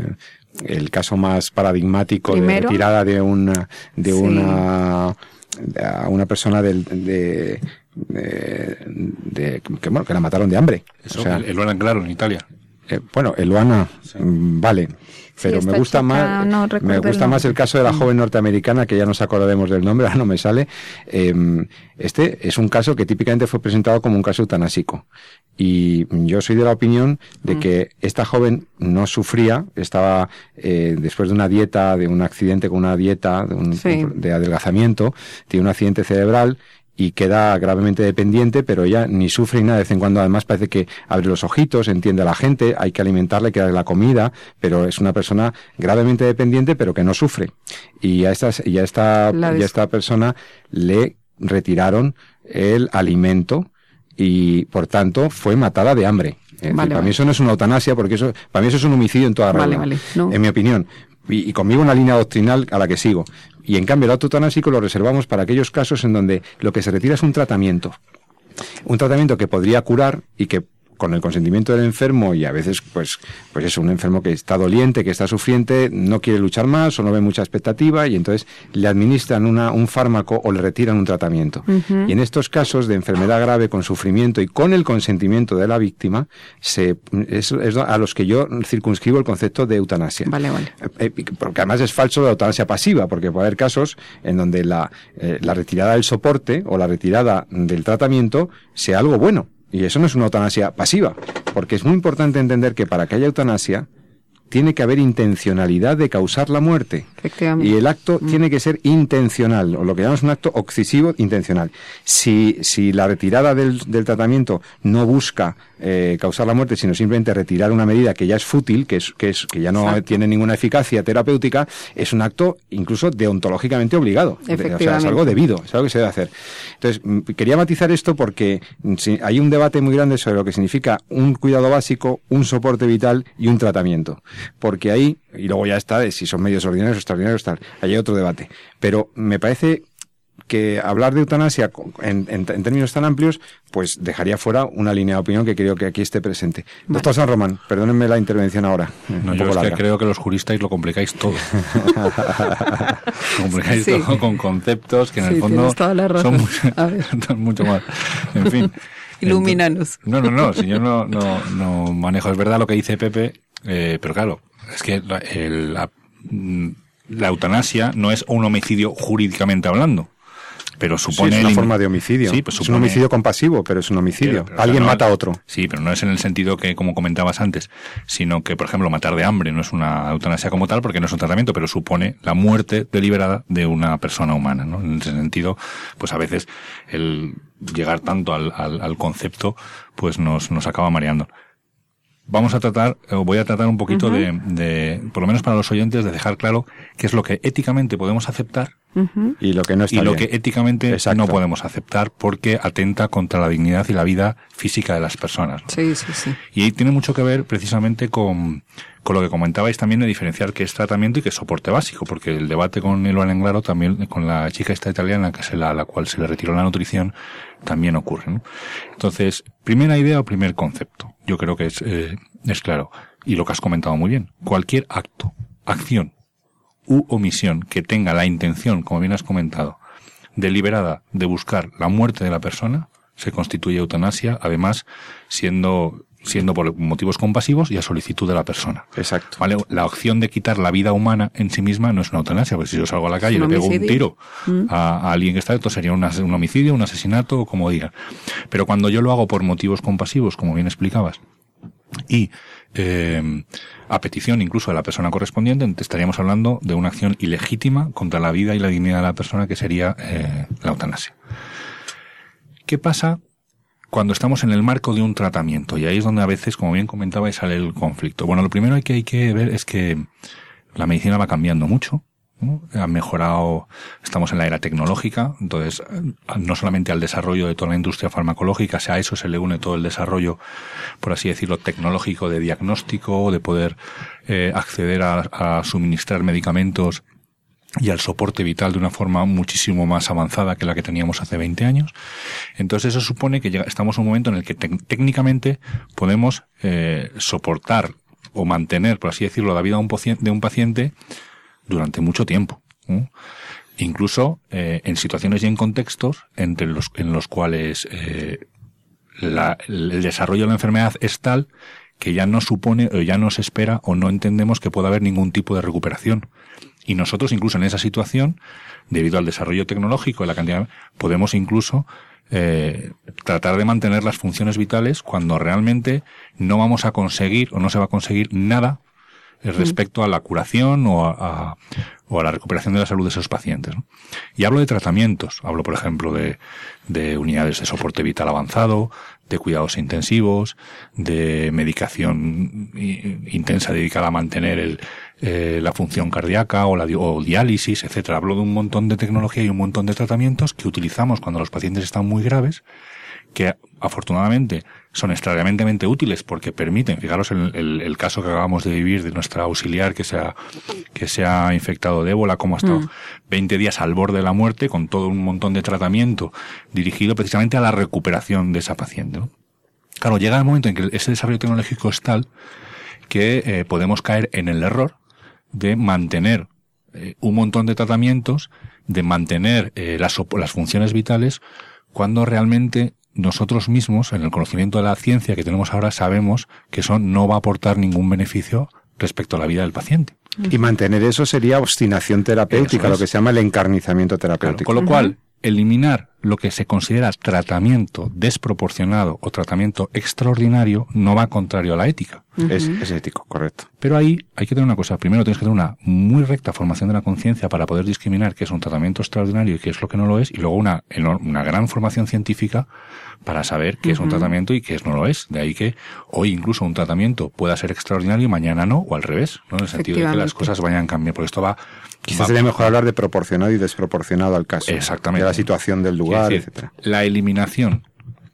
A: el caso más paradigmático
C: ¿Primero?
A: de retirada de una, de sí. una, a una persona del, de, de, de, que, bueno, que la mataron de hambre.
B: Eso, o sea, el Luana, claro, en Italia.
A: Eh, bueno, el Luana, sí. vale. Pero
C: sí,
A: me gusta
C: chica,
A: más
C: no
A: me gusta
C: el
A: más el caso de la joven norteamericana que ya nos acordaremos del nombre, <laughs> ahora no me sale. Eh, este es un caso que típicamente fue presentado como un caso eutanásico. Y yo soy de la opinión de mm. que esta joven no sufría, estaba eh, después de una dieta, de un accidente con una dieta, de, un,
C: sí.
A: de adelgazamiento, tiene un accidente cerebral y queda gravemente dependiente, pero ella ni sufre ni nada. De vez en cuando además parece que abre los ojitos, entiende a la gente, hay que alimentarle, que darle la comida, pero es una persona gravemente dependiente, pero que no sufre. Y a, estas, y a, esta, y a esta persona le retiraron el alimento y por tanto fue matada de hambre.
C: Vale,
A: para
C: vale.
A: mí eso no es una eutanasia, porque eso, para mí eso es un homicidio en toda regla.
C: Vale, no.
A: En mi opinión. Y, y, conmigo una línea doctrinal a la que sigo. Y en cambio el acto eutanásico lo reservamos para aquellos casos en donde lo que se retira es un tratamiento. Un tratamiento que podría curar y que con el consentimiento del enfermo y a veces, pues, pues es un enfermo que está doliente, que está sufriente, no quiere luchar más o no ve mucha expectativa y entonces le administran una, un fármaco o le retiran un tratamiento. Y en estos casos de enfermedad grave con sufrimiento y con el consentimiento de la víctima, se, es, a los que yo circunscribo el concepto de eutanasia.
C: Vale, vale.
A: Eh, eh, porque además es falso la eutanasia pasiva, porque puede haber casos en donde la, eh, la retirada del soporte o la retirada del tratamiento sea algo bueno. Y eso no es una eutanasia pasiva, porque es muy importante entender que para que haya eutanasia, tiene que haber intencionalidad de causar la muerte.
C: Efectivamente.
A: Y el acto mm. tiene que ser intencional, o lo que llamamos un acto obsesivo intencional. Si, si la retirada del, del tratamiento no busca eh, causar la muerte, sino simplemente retirar una medida que ya es fútil, que, es, que, es, que ya no tiene ninguna eficacia terapéutica, es un acto incluso deontológicamente obligado. o sea, es algo debido, es algo que se debe hacer. Entonces, mm, quería matizar esto porque mm, hay un debate muy grande sobre lo que significa un cuidado básico, un soporte vital y un tratamiento. Porque ahí, y luego ya está de si son medios ordinarios o extraordinarios, tal, hay otro debate. Pero me parece que hablar de eutanasia en, términos tan amplios, pues dejaría fuera una línea de opinión que creo que aquí esté presente. Doctor San Román, perdónenme la intervención ahora.
B: No, yo es que creo que los juristas lo complicáis todo. <laughs> complicáis todo con conceptos que en el fondo <laughs> son mucho, más. En fin.
C: Ilumínanos.
B: no, no, no, si yo no, no, no manejo. Es verdad lo que dice Pepe, eh, pero claro, es que la, mm, la eutanasia no es un homicidio jurídicamente hablando pero supone
A: es una forma de homicidio. Sí, pues es un homicidio compasivo, pero es un homicidio. Alguien mata a otro.
B: Sí, pero no es en el sentido que, como comentabas antes, sino que, por ejemplo, matar de hambre no es una eutanasia como tal, porque no es un tratamiento, pero supone la muerte deliberada de una persona humana. ¿no? En ese sentido, pues a veces el llegar tanto al, al, concepto, pues nos, nos acaba mareando vamos a tratar, o voy a tratar un poquito de, de, por lo menos para los oyentes, de dejar claro qué es lo que éticamente podemos aceptar
A: y lo que no
B: y lo que éticamente no podemos aceptar porque atenta contra la dignidad y la vida física de las personas.
C: Sí, sí, sí.
B: Y ahí tiene mucho que ver precisamente con, con lo que comentabais también de diferenciar qué es tratamiento y qué es soporte básico, porque el debate con Eloan Englaro también, con la chica esta italiana que se la, a la cual se le retiró la nutrición, también ocurre. ¿no? Entonces, primera idea o primer concepto, yo creo que es, eh, es claro. Y lo que has comentado muy bien, cualquier acto, acción u omisión que tenga la intención, como bien has comentado, deliberada de buscar la muerte de la persona, se constituye eutanasia, además siendo siendo por motivos compasivos y a solicitud de la persona.
A: Exacto.
B: ¿Vale? La opción de quitar la vida humana en sí misma no es una eutanasia, porque si yo salgo a la calle y le pego un tiro mm. a, alguien que está esto sería un, un homicidio, un asesinato, o como diga. Pero cuando yo lo hago por motivos compasivos, como bien explicabas, y eh, a petición incluso de la persona correspondiente, estaríamos hablando de una acción ilegítima contra la vida y la dignidad de la persona que sería eh, la eutanasia. ¿Qué pasa cuando estamos en el marco de un tratamiento? Y ahí es donde a veces, como bien comentaba, sale el conflicto. Bueno, lo primero que hay que ver es que la medicina va cambiando mucho han mejorado, estamos en la era tecnológica, entonces no solamente al desarrollo de toda la industria farmacológica, a eso se le une todo el desarrollo, por así decirlo, tecnológico de diagnóstico, de poder eh, acceder a, suministrar medicamentos y al soporte vital de una forma muchísimo más avanzada que la que teníamos hace 20 años. Entonces eso supone que estamos en un momento en el que técnicamente podemos eh, soportar o mantener, por así decirlo, la vida de un paciente durante mucho tiempo. Incluso eh, en situaciones y en contextos entre los, en los cuales eh, el desarrollo de la enfermedad es tal que ya no supone o ya no se espera o no entendemos que pueda haber ningún tipo de recuperación. Y nosotros incluso en esa situación, debido al desarrollo tecnológico y la cantidad, podemos incluso eh, tratar de mantener las funciones vitales cuando realmente no vamos a conseguir o no se va a conseguir nada respecto a la curación o a, o a la recuperación de la salud de esos pacientes. Y hablo de tratamientos, hablo por ejemplo de, de unidades de soporte vital avanzado, de cuidados intensivos, de medicación intensa dedicada a mantener el, eh, la función cardíaca o la o diálisis, etcétera. Hablo de un montón de tecnología y un montón de tratamientos que utilizamos cuando los pacientes están muy graves que afortunadamente son extraordinariamente útiles porque permiten, fijaros en el, caso que acabamos de vivir de nuestra auxiliar que se ha, que se ha infectado de ébola, como ha estado 20 mm. días al borde de la muerte con todo un montón de tratamiento dirigido precisamente a la recuperación de esa paciente. Claro, llega el momento en que ese desarrollo tecnológico es tal que eh, podemos caer en el error de mantener eh, un montón de tratamientos, de mantener eh, las, las funciones vitales, cuando realmente nosotros mismos, en el conocimiento de la ciencia que tenemos ahora, sabemos que eso no va a aportar ningún beneficio respecto a la vida del paciente.
A: Y mantener eso sería obstinación terapéutica, lo que se llama el encarnizamiento terapéutico.
B: con lo cual, eliminar lo que se considera tratamiento desproporcionado o tratamiento extraordinario no va contrario a la ética.
A: es, es, ético, correcto.
B: Pero ahí hay que tener una cosa. Primero tienes que tener una muy recta formación de la conciencia para poder discriminar qué es un tratamiento extraordinario y qué es lo que no lo es. Y luego una, una gran formación científica para saber qué es un tratamiento y qué no lo es. De ahí que hoy incluso un tratamiento pueda ser extraordinario y mañana no, o al revés, ¿no? En el sentido de que las cosas vayan cambiando. Porque esto va
A: Quizás sería mejor hablar de proporcionado y desproporcionado al caso.
B: Exactamente.
A: De la situación del lugar, etcétera.
B: La eliminación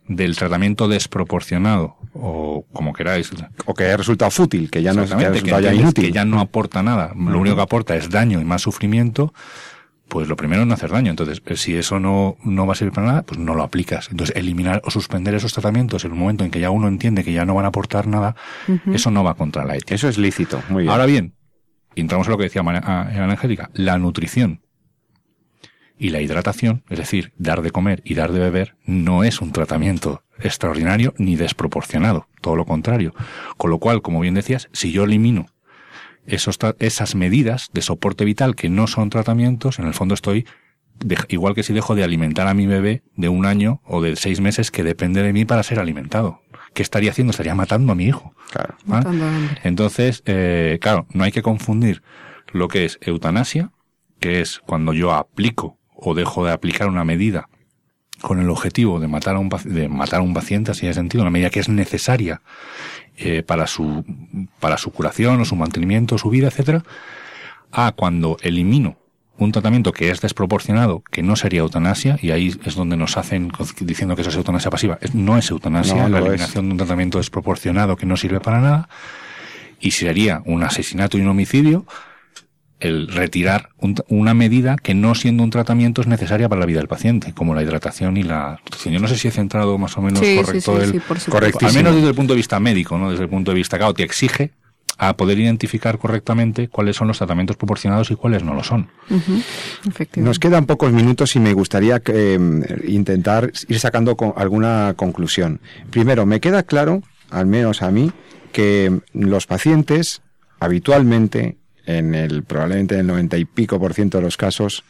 B: del tratamiento desproporcionado o como queráis
A: o que haya resultado fútil que ya no es que, ya inútil.
B: que ya no aporta nada. Lo único que aporta es daño y más sufrimiento pues lo primero es no hacer daño. Entonces eh, si eso no, no va a servir para nada pues no lo aplicas. Entonces eliminar o suspender esos tratamientos en un momento en que ya uno entiende que ya no van a aportar nada eso no va contra la ética.
A: Eso es lícito muy bien.
B: Ahora bien entramos en lo que decía Ana Angélica, la nutrición y la hidratación, es decir, dar de comer y dar de beber, no es un tratamiento extraordinario ni desproporcionado, todo lo contrario. Con lo cual, como bien decías, si yo elimino esos, esas medidas de soporte vital que no son tratamientos, en el fondo estoy igual que si dejo de alimentar a mi bebé de un año o de seis meses que depende de mí para ser alimentado. ¿Qué estaría haciendo? Estaría matando a mi hijo.
A: Claro.
B: Entonces, eh, claro, no hay que confundir lo que es eutanasia, que es cuando yo aplico o dejo de aplicar una medida con el objetivo de matar a un, de matar a un paciente, así de sentido, una medida que es necesaria eh, para su para su curación o su mantenimiento, su vida, etcétera, a cuando elimino un tratamiento que es desproporcionado, que no sería eutanasia, y ahí es donde nos hacen diciendo que eso es eutanasia pasiva. No es eutanasia, la eliminación de un tratamiento desproporcionado que no sirve para nada, y sería un asesinato y un homicidio el retirar una medida que no siendo un tratamiento es necesaria para la vida del paciente, como la hidratación y la nutrición. Yo no sé si he centrado más o menos correcto el, al menos desde el punto de vista médico, ¿no? Desde el punto de vista, claro, te exige a poder identificar correctamente cuáles son los tratamientos proporcionados y cuáles no lo son.
A: Nos quedan pocos minutos y me gustaría em, intentar ir sacando alguna conclusión. Primero, me queda claro, al menos a mí, que los pacientes habitualmente, en el probablemente en el noventa y pico por ciento de los casos,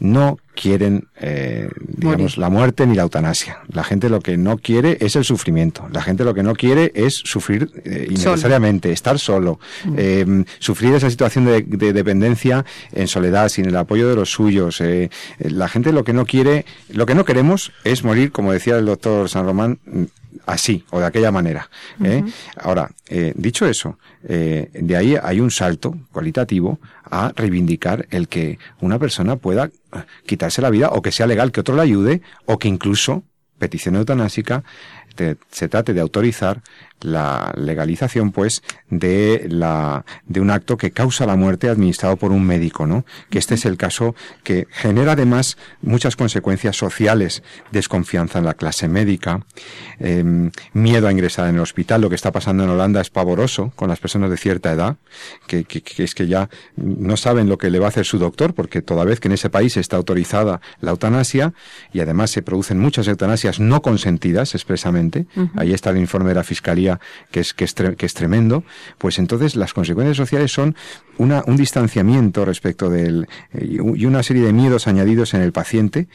A: no quieren, eh, digamos, la muerte ni la eutanasia. La gente lo que no quiere es el sufrimiento. La gente lo que no quiere es sufrir eh, innecesariamente, estar solo, mm. eh, sufrir esa situación de, dependencia en soledad, sin el apoyo de los suyos. Eh, la gente lo que no quiere, lo que no queremos es morir, como decía el doctor San Román, así o de aquella manera. ¿eh? Ahora, eh, dicho eso, eh, de ahí hay un salto cualitativo a reivindicar el que una persona pueda quitarse la vida o que sea legal que otro la ayude o que incluso petición eutanásica se trate de autorizar la legalización, pues, de la, de un acto que causa la muerte administrado por un médico, ¿no? Que este es el caso que genera además muchas consecuencias sociales, desconfianza en la clase médica, em, miedo a ingresar en el hospital. Lo que está pasando en Holanda es pavoroso con las personas de cierta edad, que, es que ya no saben lo que le va a hacer su doctor, porque toda vez que en ese país está autorizada la eutanasia, y además se producen muchas eutanasias no consentidas expresamente, ahí está el informe de la Fiscalía que es, que es, tremendo, pues entonces las consecuencias sociales son una, un distanciamiento respecto del, eh, y una serie de miedos añadidos en el paciente,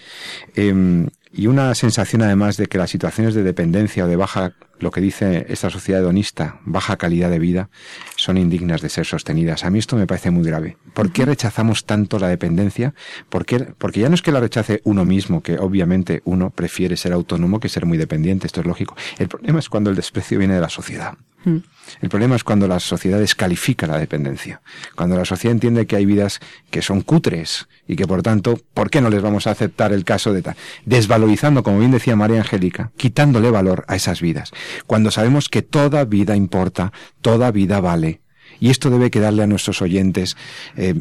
A: em, y una sensación además de que las situaciones de dependencia o de baja, lo que dice esta sociedad hedonista, baja calidad de vida, son indignas de ser sostenidas. A mí esto me parece muy grave. ¿Por qué rechazamos tanto la dependencia? ¿Por Porque ya no es que la rechace uno mismo, que obviamente uno prefiere ser autónomo que ser muy dependiente, esto es lógico. El problema es cuando el desprecio viene de la sociedad. Mm. El problema es cuando la sociedad descalifica la dependencia, cuando la sociedad entiende que hay vidas que son cutres y que por tanto, ¿por qué no les vamos a aceptar el caso de tal? Desvalorizando, como bien decía María Angélica, quitándole valor a esas vidas, cuando sabemos que toda vida importa, toda vida vale, y esto debe quedarle a nuestros oyentes. Eh,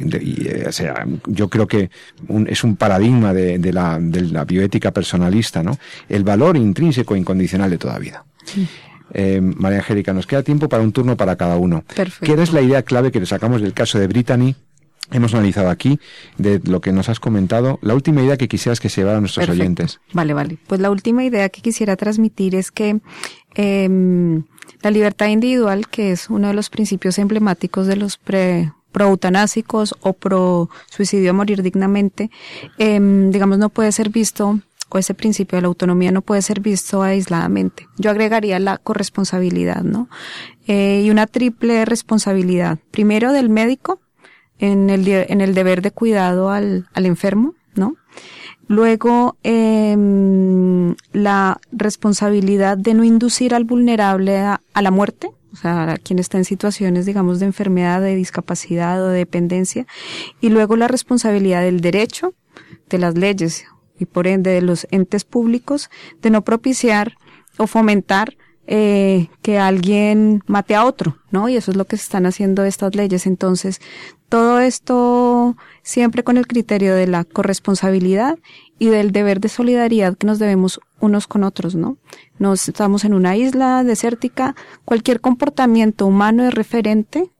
A: eh, o sea, yo creo que es un paradigma de, la, de, la, bioética personalista, ¿no? El valor intrínseco e incondicional de toda vida. Eh, María Angélica, nos queda tiempo para un turno para cada uno.
C: Perfecto.
A: ¿Qué es la idea clave que le sacamos del caso de Brittany? Hemos analizado aquí de lo que nos has comentado. La última idea que quisieras que se llevaran nuestros
C: Perfecto.
A: oyentes.
C: Vale, vale. Pues la última idea que quisiera transmitir es que em, la libertad individual, que es uno de los principios emblemáticos de los pre pro-eutanásicos o pro-suicidio a morir dignamente, em, digamos, no puede ser visto, o ese principio de la autonomía no puede ser visto aisladamente. Yo agregaría la corresponsabilidad, ¿no? Eh, y una triple responsabilidad. Primero del médico, en el, en el deber de cuidado al, al enfermo, ¿no? Luego, em, la responsabilidad de no inducir al vulnerable a, a la muerte, o sea, a quien está en situaciones, digamos, de enfermedad, de discapacidad o de dependencia. Y luego la responsabilidad del derecho, de las leyes y por ende de los entes públicos, de no propiciar o fomentar eh, que alguien mate a otro, ¿no? Y eso es lo que se están haciendo estas leyes. Entonces, todo esto siempre con el criterio de la corresponsabilidad y del deber de solidaridad que nos debemos unos con otros, ¿no? Nos estamos en una isla desértica, cualquier comportamiento humano es referente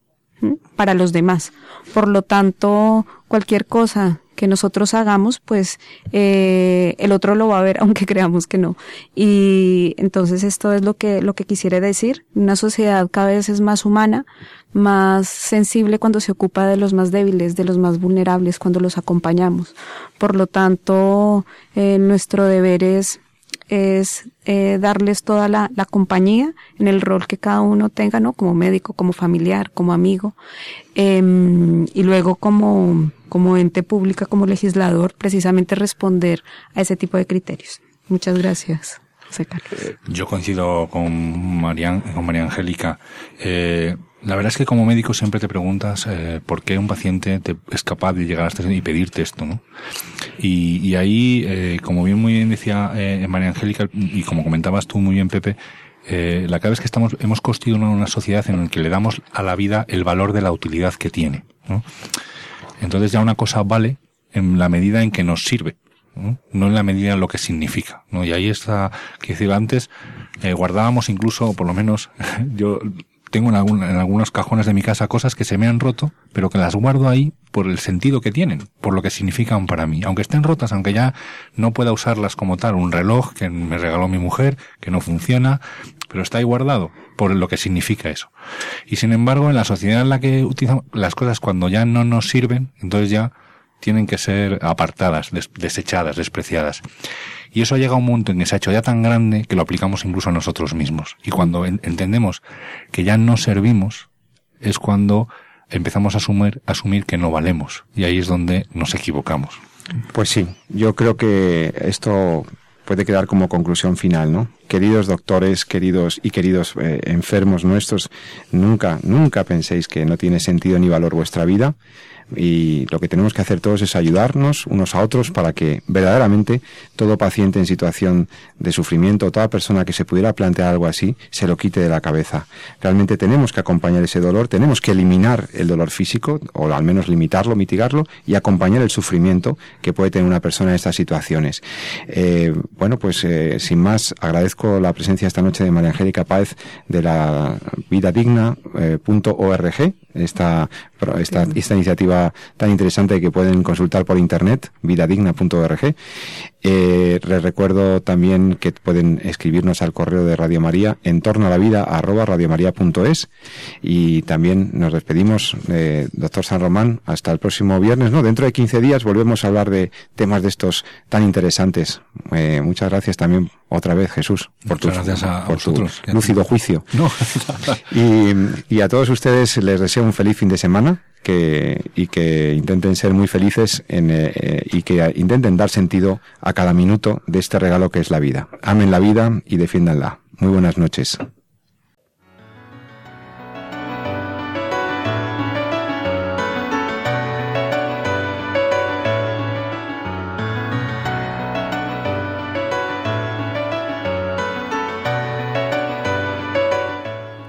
C: para los demás. Por lo tanto, cualquier cosa que nosotros hagamos, pues eh, el otro lo va a ver, <laughs> aunque creamos que no. Y entonces esto es lo que lo que quisiera decir. Una sociedad cada vez es más humana, más sensible cuando se ocupa de los más débiles, de los más vulnerables, cuando los acompañamos. Por lo tanto, eh, nuestro deber es es eh, darles toda la, la compañía en el rol que cada uno tenga, ¿no? Como médico, como familiar, como amigo, em, y luego como, como ente pública, como legislador, precisamente responder a ese tipo de criterios. Muchas gracias. José Carlos.
B: Yo coincido con María, con María Angélica. Eh, la verdad es que como médico siempre te preguntas eh, por qué un paciente te, es capaz de llegar hasta y pedirte esto, ¿no? Y, y ahí, eh, como bien muy bien decía eh, María Angélica y como comentabas tú muy bien, Pepe, eh, la clave es que estamos, hemos construido una, una sociedad en la que le damos a la vida el valor de la utilidad que tiene, ¿no? Entonces ya una cosa vale en la medida en que nos sirve. ¿no? no en la medida en lo que significa. ¿no? Y ahí está, que decir, antes eh, guardábamos incluso, por lo menos, <laughs> yo tengo en, algún- en algunos cajones de mi casa cosas que se me han roto, pero que las guardo ahí por el sentido que tienen, por lo que significan para mí. Aunque estén rotas, aunque ya no pueda usarlas como tal, un reloj que me regaló mi mujer, que no funciona, pero está ahí guardado por lo que significa eso. Y sin embargo, en la sociedad en la que utilizamos las cosas cuando ya no nos sirven, entonces ya tienen que ser apartadas, des- desechadas, despreciadas. Y eso llega a un punto en que se ha hecho ya tan grande que lo aplicamos incluso a nosotros mismos. Y cuando en- entendemos que ya no servimos, es cuando empezamos a asumir, asumir que no valemos. Y ahí es donde nos equivocamos.
A: Pues sí, yo creo que esto puede quedar como conclusión final, ¿no? Queridos doctores, queridos y queridos eh, enfermos nuestros, nunca, nunca penséis que no tiene sentido ni valor vuestra vida y lo que tenemos que hacer todos es ayudarnos unos a otros para que verdaderamente todo paciente en situación de sufrimiento, toda persona que se pudiera plantear algo así, se lo quite de la cabeza. Realmente tenemos que acompañar ese dolor, tenemos que eliminar el dolor físico, o al menos limitarlo, mitigarlo, y acompañar el sufrimiento que puede tener una persona en estas situaciones. Eh, bueno, pues eh, sin más, agradezco la presencia esta noche de María Angélica Páez de la vidadigna.org, esta, esta, esta iniciativa tan interesante que pueden consultar por internet, vidadigna.org. Eh, les recuerdo también que pueden escribirnos al correo de Radio María en torno a la vida arroba radiomaria.es y también nos despedimos, eh, doctor San Román, hasta el próximo viernes, ¿no? Dentro de 15 días volvemos a hablar de temas de estos tan interesantes. Eh, muchas gracias también otra vez, Jesús, por, tu,
B: gracias a
A: por
B: vosotros.
A: lúcido juicio. <laughs>
B: No, <laughs>
A: Y, y a todos ustedes les deseo un feliz fin de semana que, y que intenten ser muy felices en, eh, eh, y que intenten dar sentido a cada minuto de este regalo que es la vida. Amen la vida y defiéndanla. Muy buenas noches.